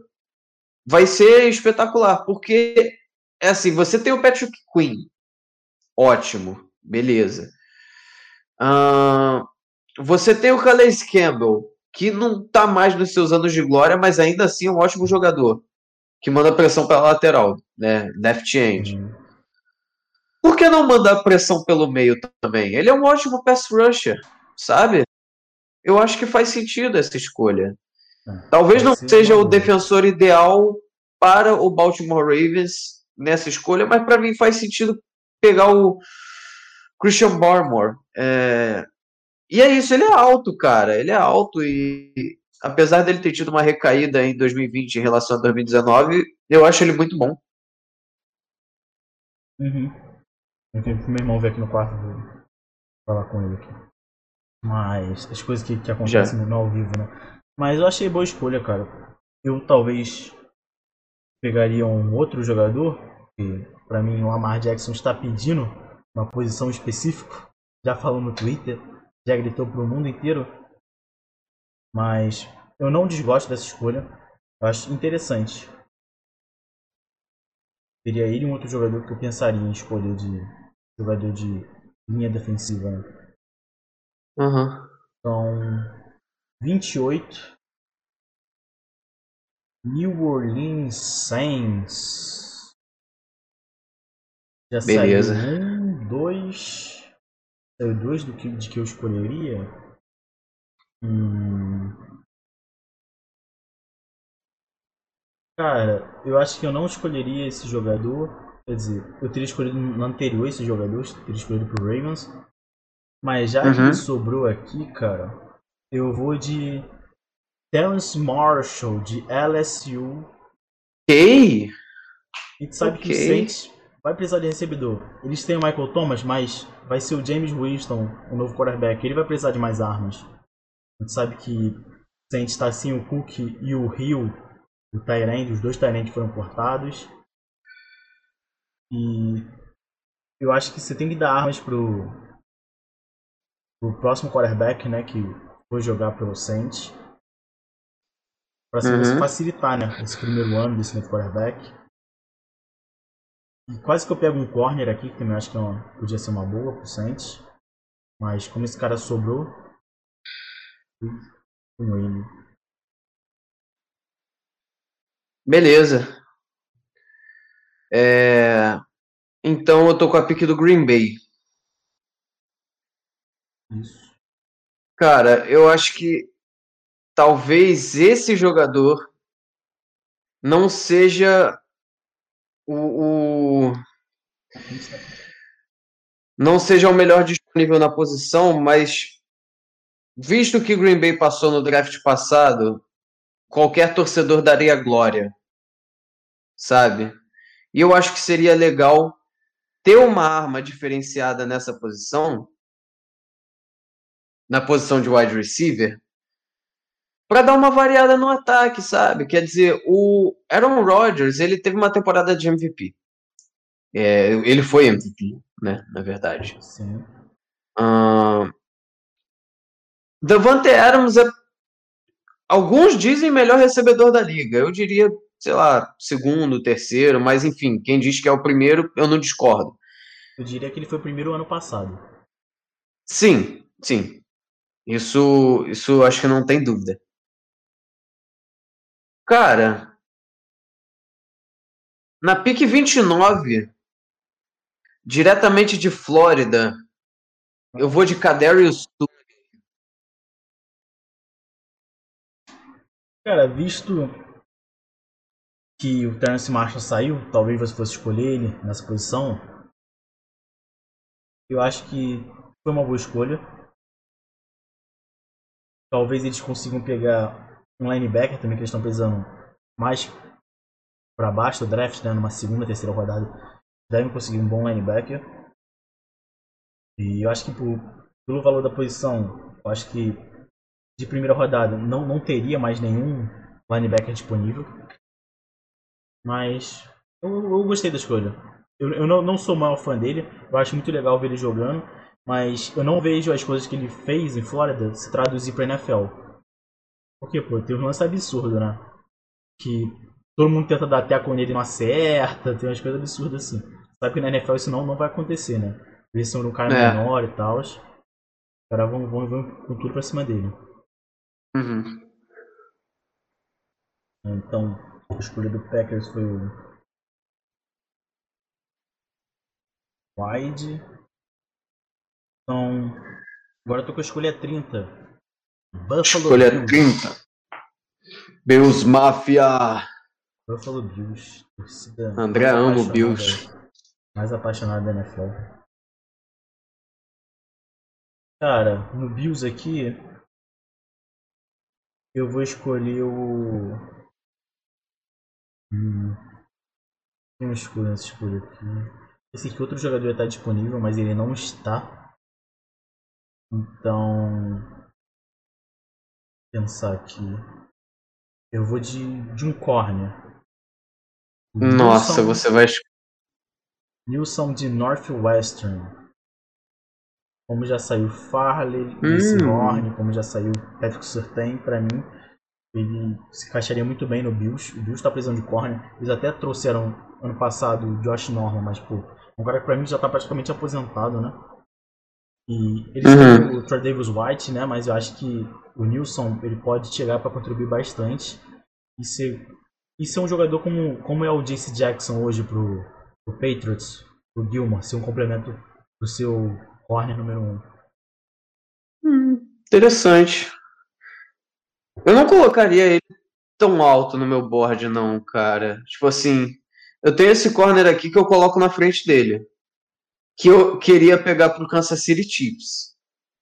vai ser espetacular, porque é assim, você tem o Patrick Quinn, ótimo, beleza. Uh, você tem o Calais Campbell, que não está mais nos seus anos de glória, mas ainda assim é um ótimo jogador, que manda pressão pela lateral, né, left end. Uhum. Por que não mandar pressão pelo meio também? Ele é um ótimo pass rusher, sabe? eu acho que faz sentido essa escolha. Talvez não seja o defensor ideal para o Baltimore Ravens nessa escolha, mas para mim faz sentido pegar o Christian Barmore. É... E é isso, ele é alto, cara. Ele é alto e apesar dele ter tido uma recaída em 2020 em relação a 2019, eu acho ele muito bom. Uhum. Eu tenho que meu irmão ver aqui no quarto, vou falar com ele aqui. Mas as coisas que, que acontecem no ao vivo, né? Mas eu achei boa escolha, cara. Eu talvez pegaria um outro jogador, que para mim o Lamar Jackson está pedindo uma posição específica. Já falou no Twitter, já gritou pro mundo inteiro. Mas eu não desgosto dessa escolha. Eu acho interessante. Teria ele um outro jogador que eu pensaria em escolher de jogador de linha defensiva. Né? Uhum. São 28. New Orleans Saints. Já Beleza. saiu um, dois. Saiu dois do que, de que eu escolheria. Hum. Cara, eu acho que eu não escolheria esse jogador. Quer dizer, eu teria escolhido no anterior esse jogador, teria escolhido pro Ravens. Mas já uhum. que sobrou aqui, cara, eu vou de Terence Marshall, de LSU. Ok! A gente sabe okay. que o Saints vai precisar de recebedor. Eles têm o Michael Thomas, mas vai ser o James Winston, o novo quarterback. Ele vai precisar de mais armas. A gente sabe que o Saints está assim, o Cook e o Hill, o Tyrande, os dois Tyrande foram cortados. E eu acho que você tem que dar armas pro, o próximo quarterback, né, que foi jogar pelo Saints. Para uhum. facilitar, né, esse primeiro ano desse novo quarterback. E quase que eu pego um corner aqui, que também acho que é uma, podia ser uma boa pro Saints. Mas como esse cara sobrou, com ele. Beleza. É... Então eu tô com a pique do Green Bay. Isso. Cara, eu acho que talvez esse jogador não seja o, o não seja o melhor disponível na posição, mas visto que Green Bay passou no draft passado, qualquer torcedor daria glória, sabe? E eu acho que seria legal ter uma arma diferenciada nessa posição, na posição de wide receiver, para dar uma variada no ataque, sabe? Quer dizer, o Aaron Rodgers, ele teve uma temporada de MVP. É, ele foi MVP, né? Na verdade. Sim. Uh, Davante Adams é, alguns dizem melhor recebedor da liga. Eu diria, sei lá, segundo, terceiro, mas enfim, quem diz que é o primeiro, eu não discordo. Eu diria que ele foi o primeiro ano passado. Sim, sim. Isso, isso acho que não tem dúvida. Cara, na PIC 29, diretamente de Flórida, eu vou de Kadarius Cara, visto que o Terence Marshall saiu, talvez você fosse escolher ele nessa posição. Eu acho que foi uma boa escolha. Talvez eles consigam pegar um linebacker também que eles estão precisando mais para baixo do draft, né, numa segunda, terceira rodada, devem conseguir um bom linebacker. E eu acho que por, pelo valor da posição, eu acho que de primeira rodada não, não teria mais nenhum linebacker disponível. Mas eu, eu gostei da escolha. Eu, eu não, não sou maior fã dele, eu acho muito legal ver ele jogando, mas eu não vejo as coisas que ele fez em Flórida se traduzir para NFL. Porque, pô, tem um lance absurdo, né? Que todo mundo tenta dar teco nele não acerta, tem umas coisas absurdas assim. Sabe que na NFL isso não, não vai acontecer, né? Eles são um cara é. menor e tal. Os caras vão, vão, vão com tudo pra cima dele. Uhum. Então, a escolha do Packers foi o Wide. Então, agora eu tô com a escolha 30. Buffalo Escolha Bills. 30. Bills Mafia. Buffalo Bills. Torcida André ama o Bills. Mais apaixonado da NFL. Cara, no Bills aqui. Eu vou escolher o. Hum. Tem uma escolha nessa escolha aqui. Esse aqui outro jogador está disponível, mas ele não está. Então pensar aqui. Eu vou de, de um corner. Nossa, Nilson, você vai. Nilson de Northwestern. Como já saiu Farley, hum. Horn, como já saiu Patrick Surtain, para mim ele se encaixaria muito bem no Bills. O Bills tá precisando de corner. Eles até trouxeram ano passado o Josh Norman, mas pô, um cara que pra mim já tá praticamente aposentado, né? E eles uhum. têm o Troy Davis White, né? Mas eu acho que o Nilson ele pode chegar para contribuir bastante e ser, e ser um jogador como, como é o Jace Jackson hoje pro, pro Patriots, pro Gilmore, ser um complemento pro seu corner número 1. Um. Hum, interessante. Eu não colocaria ele tão alto no meu board, não, cara. Tipo assim, eu tenho esse corner aqui que eu coloco na frente dele. Que eu queria pegar pro Kansas City Chiefs.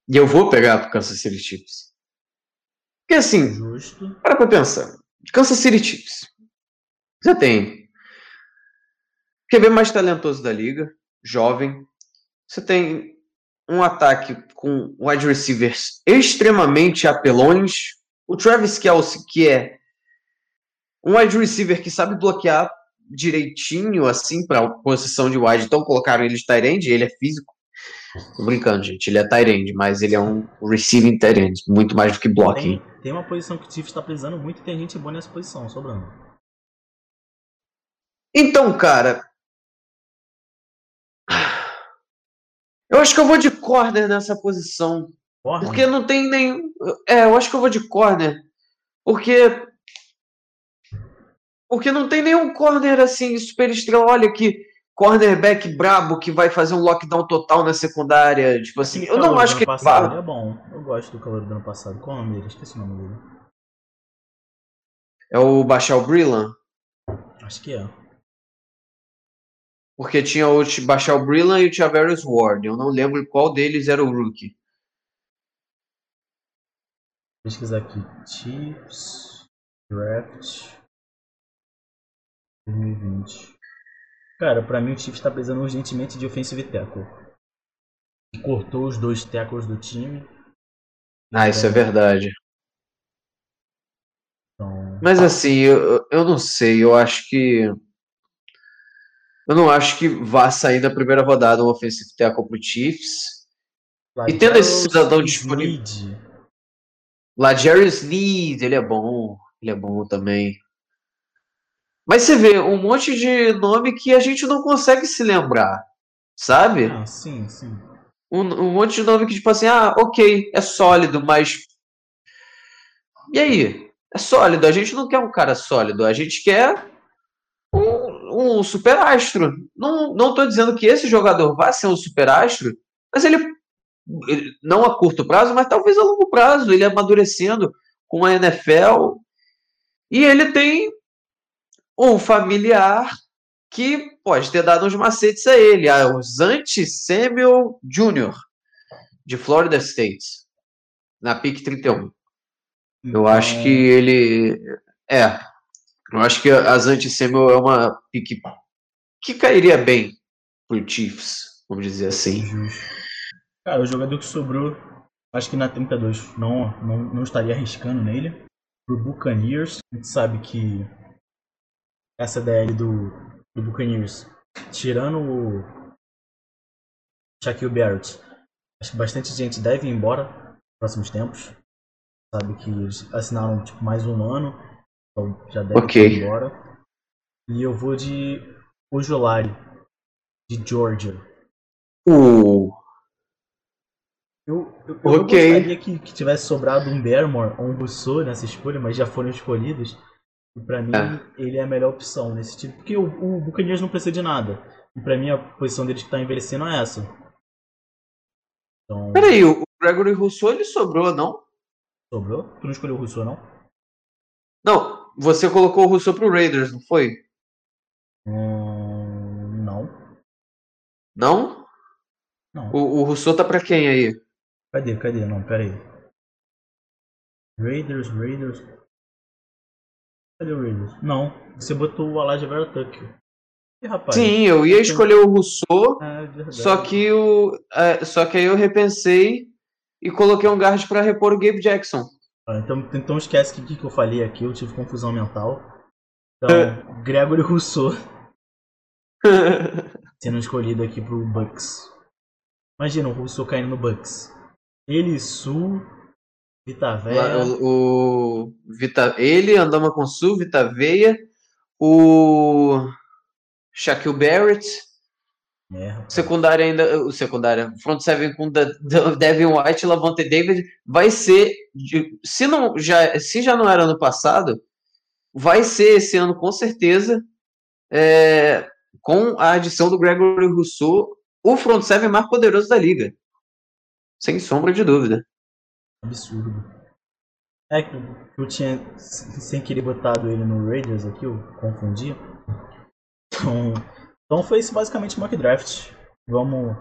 E eu vou pegar pro Kansas City Chiefs. Porque assim, Justo. para pra pensar. Kansas City Chiefs. Você tem QB mais talentoso da liga, jovem. Você tem um ataque com wide receivers extremamente apelões. O Travis Kelsey, que é um wide receiver que sabe bloquear direitinho, assim, para posição de wide. Então colocaram ele de end, ele é físico. Tô brincando, gente. Ele é end, mas ele é um receiving end, muito mais do que blocking. Tem, tem uma posição que o Chiefs está precisando muito e tem gente boa nessa posição, sobrando. Então, cara. Eu acho que eu vou de corner nessa posição. Corner? Porque não tem nem. É, eu acho que eu vou de corner. Porque. Porque não tem nenhum corner assim, super estrela. Olha que cornerback brabo que vai fazer um lockdown total na secundária. Tipo assim, eu não acho que ele passado, Ele é bom. Eu gosto do calor do ano passado. Qual é o nome dele? Esqueci o nome dele. É o Bachal Brillan? Acho que é. Porque tinha o Bachal Brillan e o Tavarius Ward. Eu não lembro qual deles era o rookie. Pesquisar aqui. Chiefs Draft 2020. Cara, pra mim o Chiefs tá precisando urgentemente de offensive tackle. Cortou os dois tackles do time. Ah, isso é verdade. Então... Mas assim, eu, eu não sei, eu acho que. Eu não acho que vá sair na primeira rodada um offensive tackle pro Chiefs. e tendo esse cidadão disponível. Lá, Jerry Sneed, ele é bom. Ele é bom também. Mas você vê um monte de nome que a gente não consegue se lembrar, sabe? Ah, sim, sim. Um, um monte de nome que, tipo assim, ah, ok, é sólido, mas. E aí? É sólido. A gente não quer um cara sólido, a gente quer um, um super astro. Não, não tô dizendo que esse jogador vai ser um super astro, mas ele, ele não a curto prazo, mas talvez a longo prazo, ele amadurecendo com a NFL. E ele tem um familiar que pode ter dado uns macetes a ele, a Zante Samuel Jr., de Florida State, na PIC 31. Eu acho que ele. É. Eu acho que a Zante Samuel é uma PIC que cairia bem pro Chiefs, vamos dizer assim. Cara, o jogador que sobrou, acho que na 32 não, não, não estaria arriscando nele. Pro Buccaneers, a gente sabe que essa DL do, do Buccaneers, tirando o Shaquille Barrett, acho que bastante gente deve ir embora nos próximos tempos. Sabe que eles assinaram tipo, mais um ano, então já deve okay. ir embora. E eu vou de Ojolari, de Georgia. Uh. Eu, eu, eu okay. gostaria que, que, tivesse sobrado um Bermore ou um Rousseau nessa escolha, mas já foram escolhidos. E pra mim, é. ele é a melhor opção nesse tipo. Porque o, o Buccaneers não precisa de nada. E pra mim, a posição deles que tá envelhecendo é essa. Então... Peraí, o Gregory Rousseau ele sobrou, não? Sobrou? Tu não escolheu o Rousseau, não? Não, você colocou o Rousseau pro Raiders, não foi? Hum, não. Não? Não. O, o Rousseau tá pra quem aí? Cadê, cadê? Não, pera aí. Raiders, Raiders. Cadê o Raiders? Não, você botou o Elijah Vera Tucker. Rapaz, Sim, eu ia escolher o Rousseau, é, só que o, é, só que aí eu repensei e coloquei um guard para repor o Gabe Jackson. Ah, então, então esquece que que eu falei aqui, eu tive confusão mental. Então, é. Gregory Rousseau sendo escolhido aqui pro Bucks. Imagina o Rousseau caindo no Bucks. Ele, Sul, Vita Veia. O, o Vita, ele, Andama Consul, Vita Veia, o Shaquille Barrett. É, secundário ainda, o secundário, front seven com da, Devin White, Lavonte David, vai ser, se não já, se já não era ano passado, vai ser esse ano com certeza, é, com a adição do Gregory Rousseau, o front seven mais poderoso da liga, sem sombra de dúvida. Absurdo. É que eu tinha sem querer botado ele no Raiders aqui, eu confundi. Então, então foi isso basicamente o mock draft. Vamos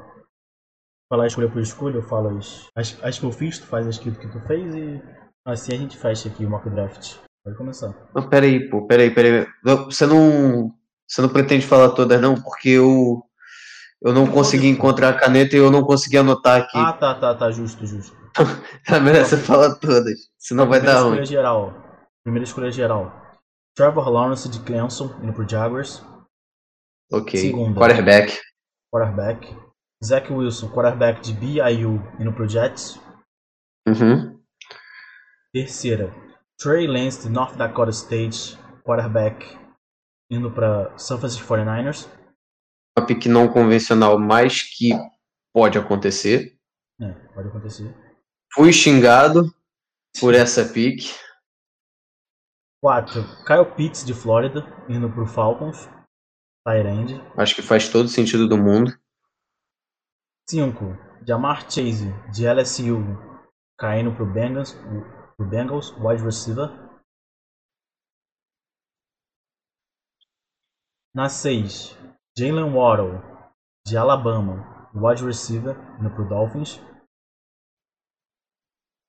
falar escolha por escolha, eu falo as, as, as que eu fiz, tu faz as que, que tu fez e assim a gente fecha aqui o mock draft. Pode começar. Não, peraí, pô, peraí, peraí. Você não. Você não pretende falar todas, não? Porque eu. Eu não consegui encontrar a caneta e eu não consegui anotar aqui. Ah, tá, tá, tá, justo, justo. É melhor você falar todas, senão vai dar ruim. Geral. Primeira escolha geral. Trevor Lawrence de Clemson, indo pro Jaguars. Ok. Quarterback. Quarterback. Zach Wilson, quarterback de BYU, indo pro Jets. Uhum. Terceira. Trey Lance de North Dakota State, quarterback, indo para San Francisco 49ers. Uma pick não convencional, mas que pode acontecer. É, pode acontecer. Fui xingado por essa pick. 4. Kyle Pitts de Flórida, indo pro Falcons. Tyrande. Acho que faz todo sentido do mundo. 5. Jamar Chase, de LSU, caindo pro Bengals, pro Bengals, wide receiver. Na 6, Jalen Waddle, de Alabama, wide receiver, indo pro Dolphins.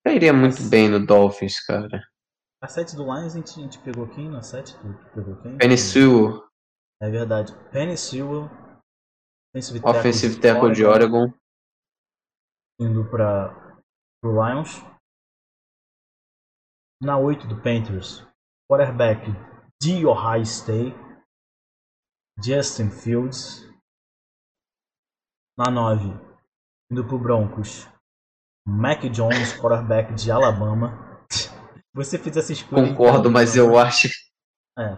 Cairia muito bem no Dolphins, cara. A 7 do Lions a gente, a gente pegou quem na 7? Pegou quem? Penny Sewell. É verdade. Penny Sewell. Offensive offensive tackle de Oregon. Indo para o Lions. Na 8 do Panthers. Quarterback de Ohio State. Justin Fields. Na 9. Indo para o Broncos. Mac Jones, quarterback de Alabama. Você fez essa escolha. Concordo, mas eu acho. É.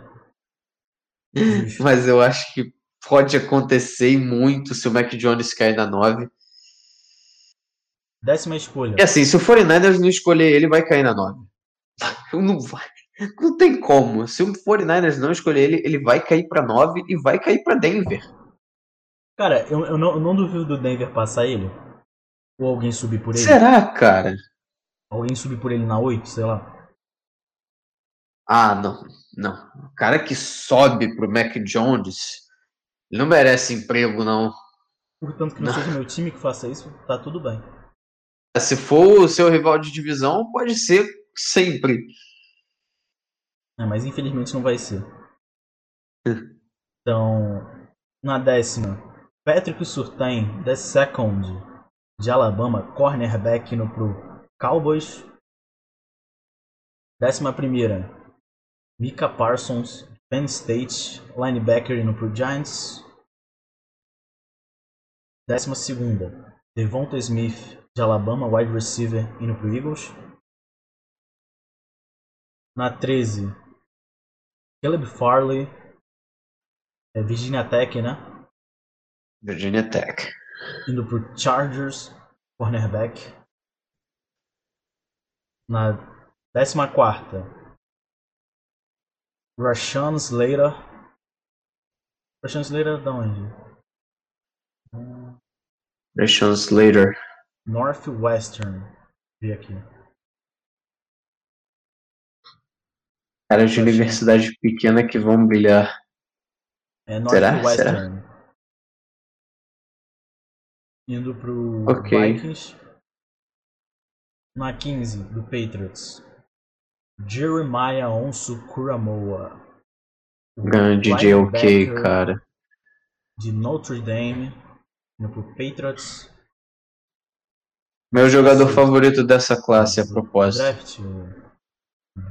mas eu acho que pode acontecer muito se o Mac Jones cair na 9. Décima escolha. E assim, se o 49ers não escolher ele, vai cair na 9. Não vai. Não tem como. Se o 49ers não escolher ele, ele vai cair para 9 e vai cair para Denver. Cara, eu, eu, não, eu não duvido do Denver passar ele. Ou alguém subir por ele. Será, cara? Alguém subir por ele na 8, sei lá. Ah, não. Não. O cara que sobe pro Mac Jones, ele não merece emprego, não. Portanto, que não, não, seja meu time que faça isso, tá tudo bem. Se for o seu rival de divisão, pode ser sempre. É, mas infelizmente não vai ser. então, na décima, Patrick Surtain, the second, de Alabama, cornerback indo pro Cowboys. Décima primeira, Mika Parsons, Penn State, linebacker indo pro Giants. Décima segunda, Devonta Smith, de Alabama, wide receiver, indo pro Eagles. Na 13, Caleb Farley, é Virginia Tech, né? Virginia Tech. Indo pro Chargers, cornerback. Na 14, Rashawn Slater. Rashawn Slater da onde? Rashawn Slater. Northwestern. Vi aqui. Cara de universidade pequena que vão brilhar. É Northwestern. Será? Indo pro okay. Vikings. Na 15 do Patriots. Jeremiah Onsu Kuramoa. Grande JOK, cara. De Notre Dame, indo pro Patriots. Meu jogador favorito dessa classe, a propósito. Draft,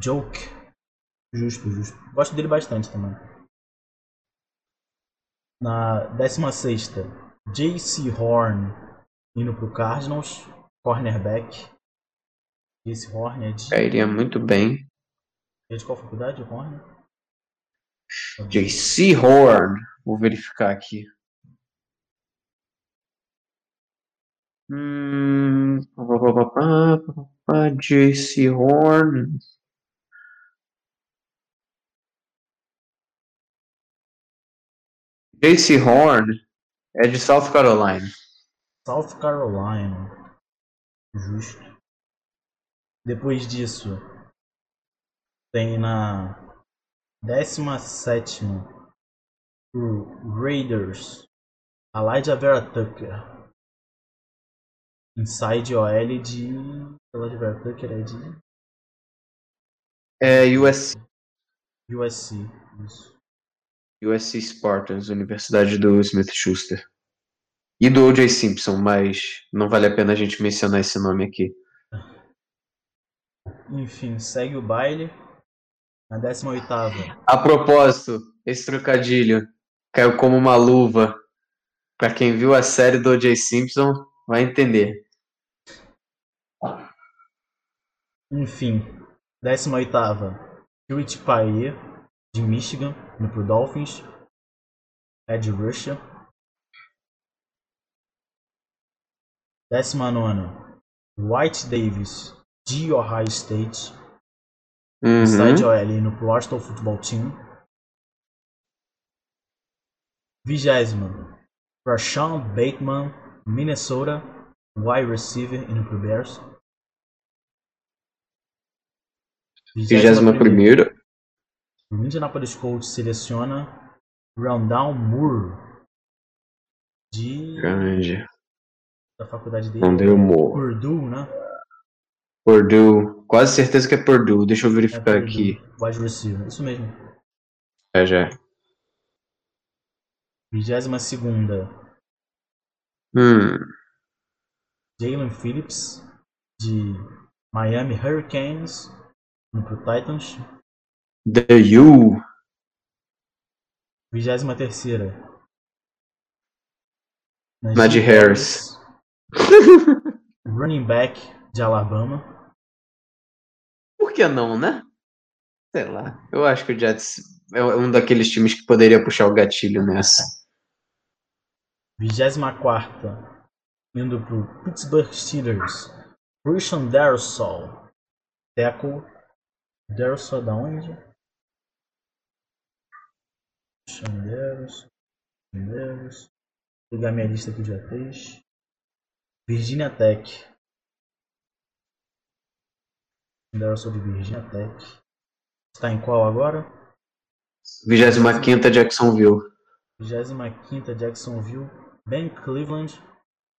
Joke. Justo, justo. Gosto dele bastante também. Na 16, JC Horn indo pro Cardinals, cornerback. Esse Horn é de. Cairia muito bem. É de qual faculdade, o Horn? JC Horn. Vou verificar aqui. Hum, JC Horn. JC Horn é de South Carolina. South Carolina. Justo. Depois disso, tem na 17 o Raiders, Elijah Vera Tucker. Inside OL de. Elijah Vera Tucker é de. É USC. USC, isso. USC Spartans, Universidade do Smith Schuster. E do O.J. Simpson, mas não vale a pena a gente mencionar esse nome aqui. Enfim, segue o baile. Na 18 A propósito, esse trocadilho caiu como uma luva. Para quem viu a série do O.J. Simpson, vai entender. Enfim, 18 Hewitt Paye, de Michigan, no pro Dolphins. Ed Russia. 19 White Davis, de Ohio State. Uhum. Side OL no Washington Football Team. Vigésima. Rashawn Bateman, Minnesota, wide receiver, indo pro Bears. Vigésima primeira. O Indianapolis Colts seleciona Rondell Moore de Grande. da faculdade dele. Rondell Moore. Purdue, né? Purdue. Quase certeza que é Purdue. Deixa eu É verificar Purdue, aqui. Wide receiver, isso mesmo. É, já. Vigésima segunda. Hum. Jalen Phillips de Miami Hurricanes indo pro Titans. The U. Vigésima terceira. Najee Harris. Running back de Alabama. Por que não, né? Sei lá. Eu acho que o Jets é um daqueles times que poderia puxar o gatilho nessa. Vigésima quarta. Indo pro Pittsburgh Steelers. Christian Darrisaw. Tackle. Darrisaw da onde? Christian Darrisaw. Vou pegar minha lista aqui de ATs. Virginia Tech. Darrisaw de Virginia Tech. Está em qual agora? 25 Jacksonville. 25 Jacksonville, Ben Cleveland.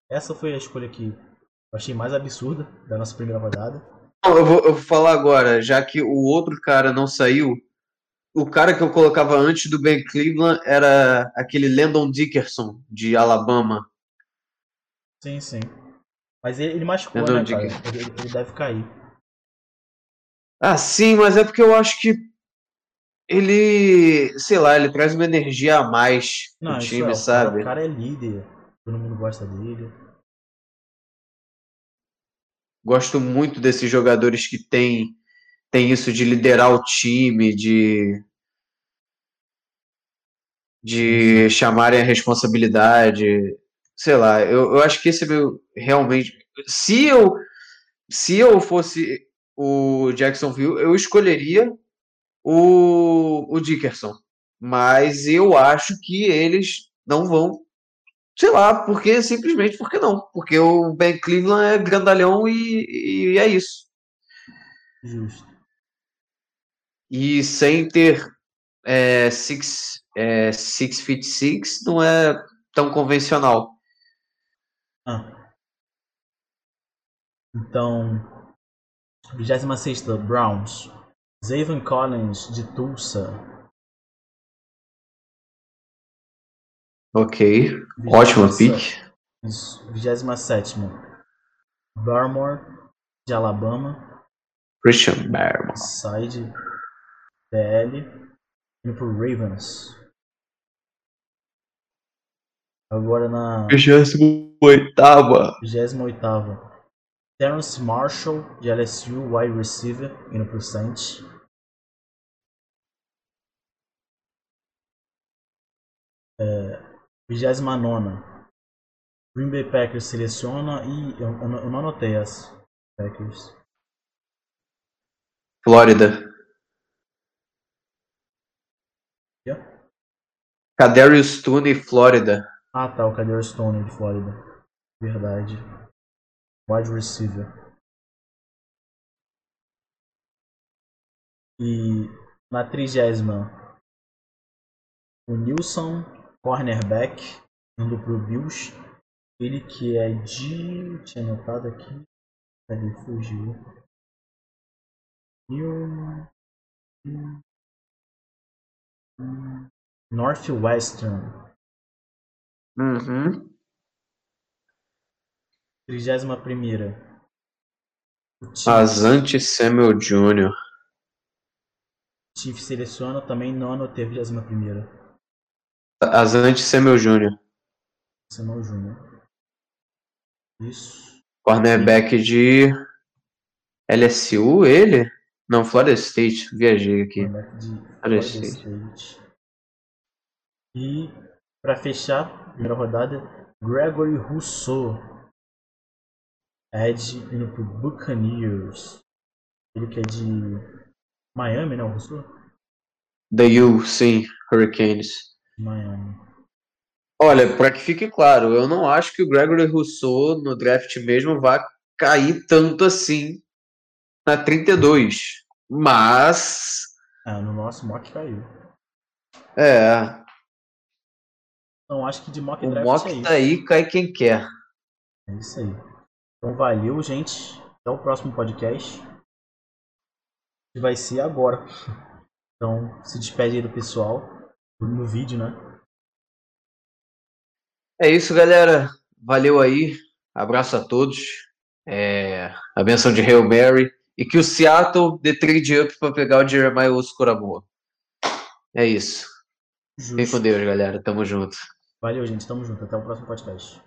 Essa foi a escolha que eu achei mais absurda da nossa primeira rodada. Não, eu, vou, eu vou falar agora, já que o outro cara não saiu. O cara que eu colocava antes do Ben Cleveland era aquele Landon Dickerson, de Alabama. Sim, sim. Mas ele, ele machucou, não né, cara? Ele, ele deve cair. Ah, sim, mas é porque eu acho que ele, sei lá, ele traz uma energia a mais Não, pro time, é, sabe? O cara é líder. Todo mundo gosta dele. Gosto muito desses jogadores que têm tem isso de liderar o time, de de chamarem a responsabilidade. Sei lá, eu, eu acho que esse é meu realmente. Se eu se eu fosse o Jacksonville, eu escolheria o, o Dickerson. Mas eu acho que eles não vão. Sei lá, porque simplesmente porque não. Porque o Ben Cleveland é grandalhão e, e é isso. Justo. E sem ter é, six, é, six feet six não é tão convencional. Ah. Então, 26 Browns. Zayvon Collins de Tulsa. Ok. Ótima 27. pick. Isso. 27 Barmore de Alabama. Christian Barman. Side DL. Indo pro Ravens. Agora na 28 28 Terrence Marshall de LSU, wide receiver, indo pro Saints. É, 29 Green Bay Packers seleciona e eu, eu não- anotei essa. Packers. Flórida. Kadarius Tooney, Flórida. Ah tá, o Kader Stone de Flórida. Verdade. Wide receiver. E na trigésima, o Nilson, cornerback, indo pro Bills. Ele que é de. Tinha anotado aqui. Cadê? Fugiu. New... Northwestern. Uhum. Trigésima primeira. O Chiefs, Asante Samuel Jr. Chiefs seleciona também não anotei a vigésima primeira. Asante Samuel Jr. Samuel Júnior. Isso. Cornerback de LSU, ele? Não, Florida State. Viajei aqui. Florida State. State. E para fechar, primeira rodada, Gregory Rousseau. Edge indo pro Buccaneers. Ele que é de Miami, né? O Rousseau? The U, sim. Hurricanes. Miami. Olha, para que fique claro, eu não acho que o Gregory Rousseau no draft mesmo vá cair tanto assim na 32. Mas. É, no nosso mock caiu. É. Não, acho que de mock O draft mock é isso. tá aí, cai quem quer. É isso aí. Então valeu, gente. Até o próximo podcast. Que vai ser agora. Então se despede aí do pessoal. No vídeo, né? É isso, galera. Valeu aí. Abraço a todos. É, a benção de Hail Mary. E que o Seattle dê trade up para pegar o Jeremiah Oscoramoa. É isso. Fiquem Justo. com Deus, galera. Tamo junto. Valeu, gente. Tamo junto. Até o próximo podcast.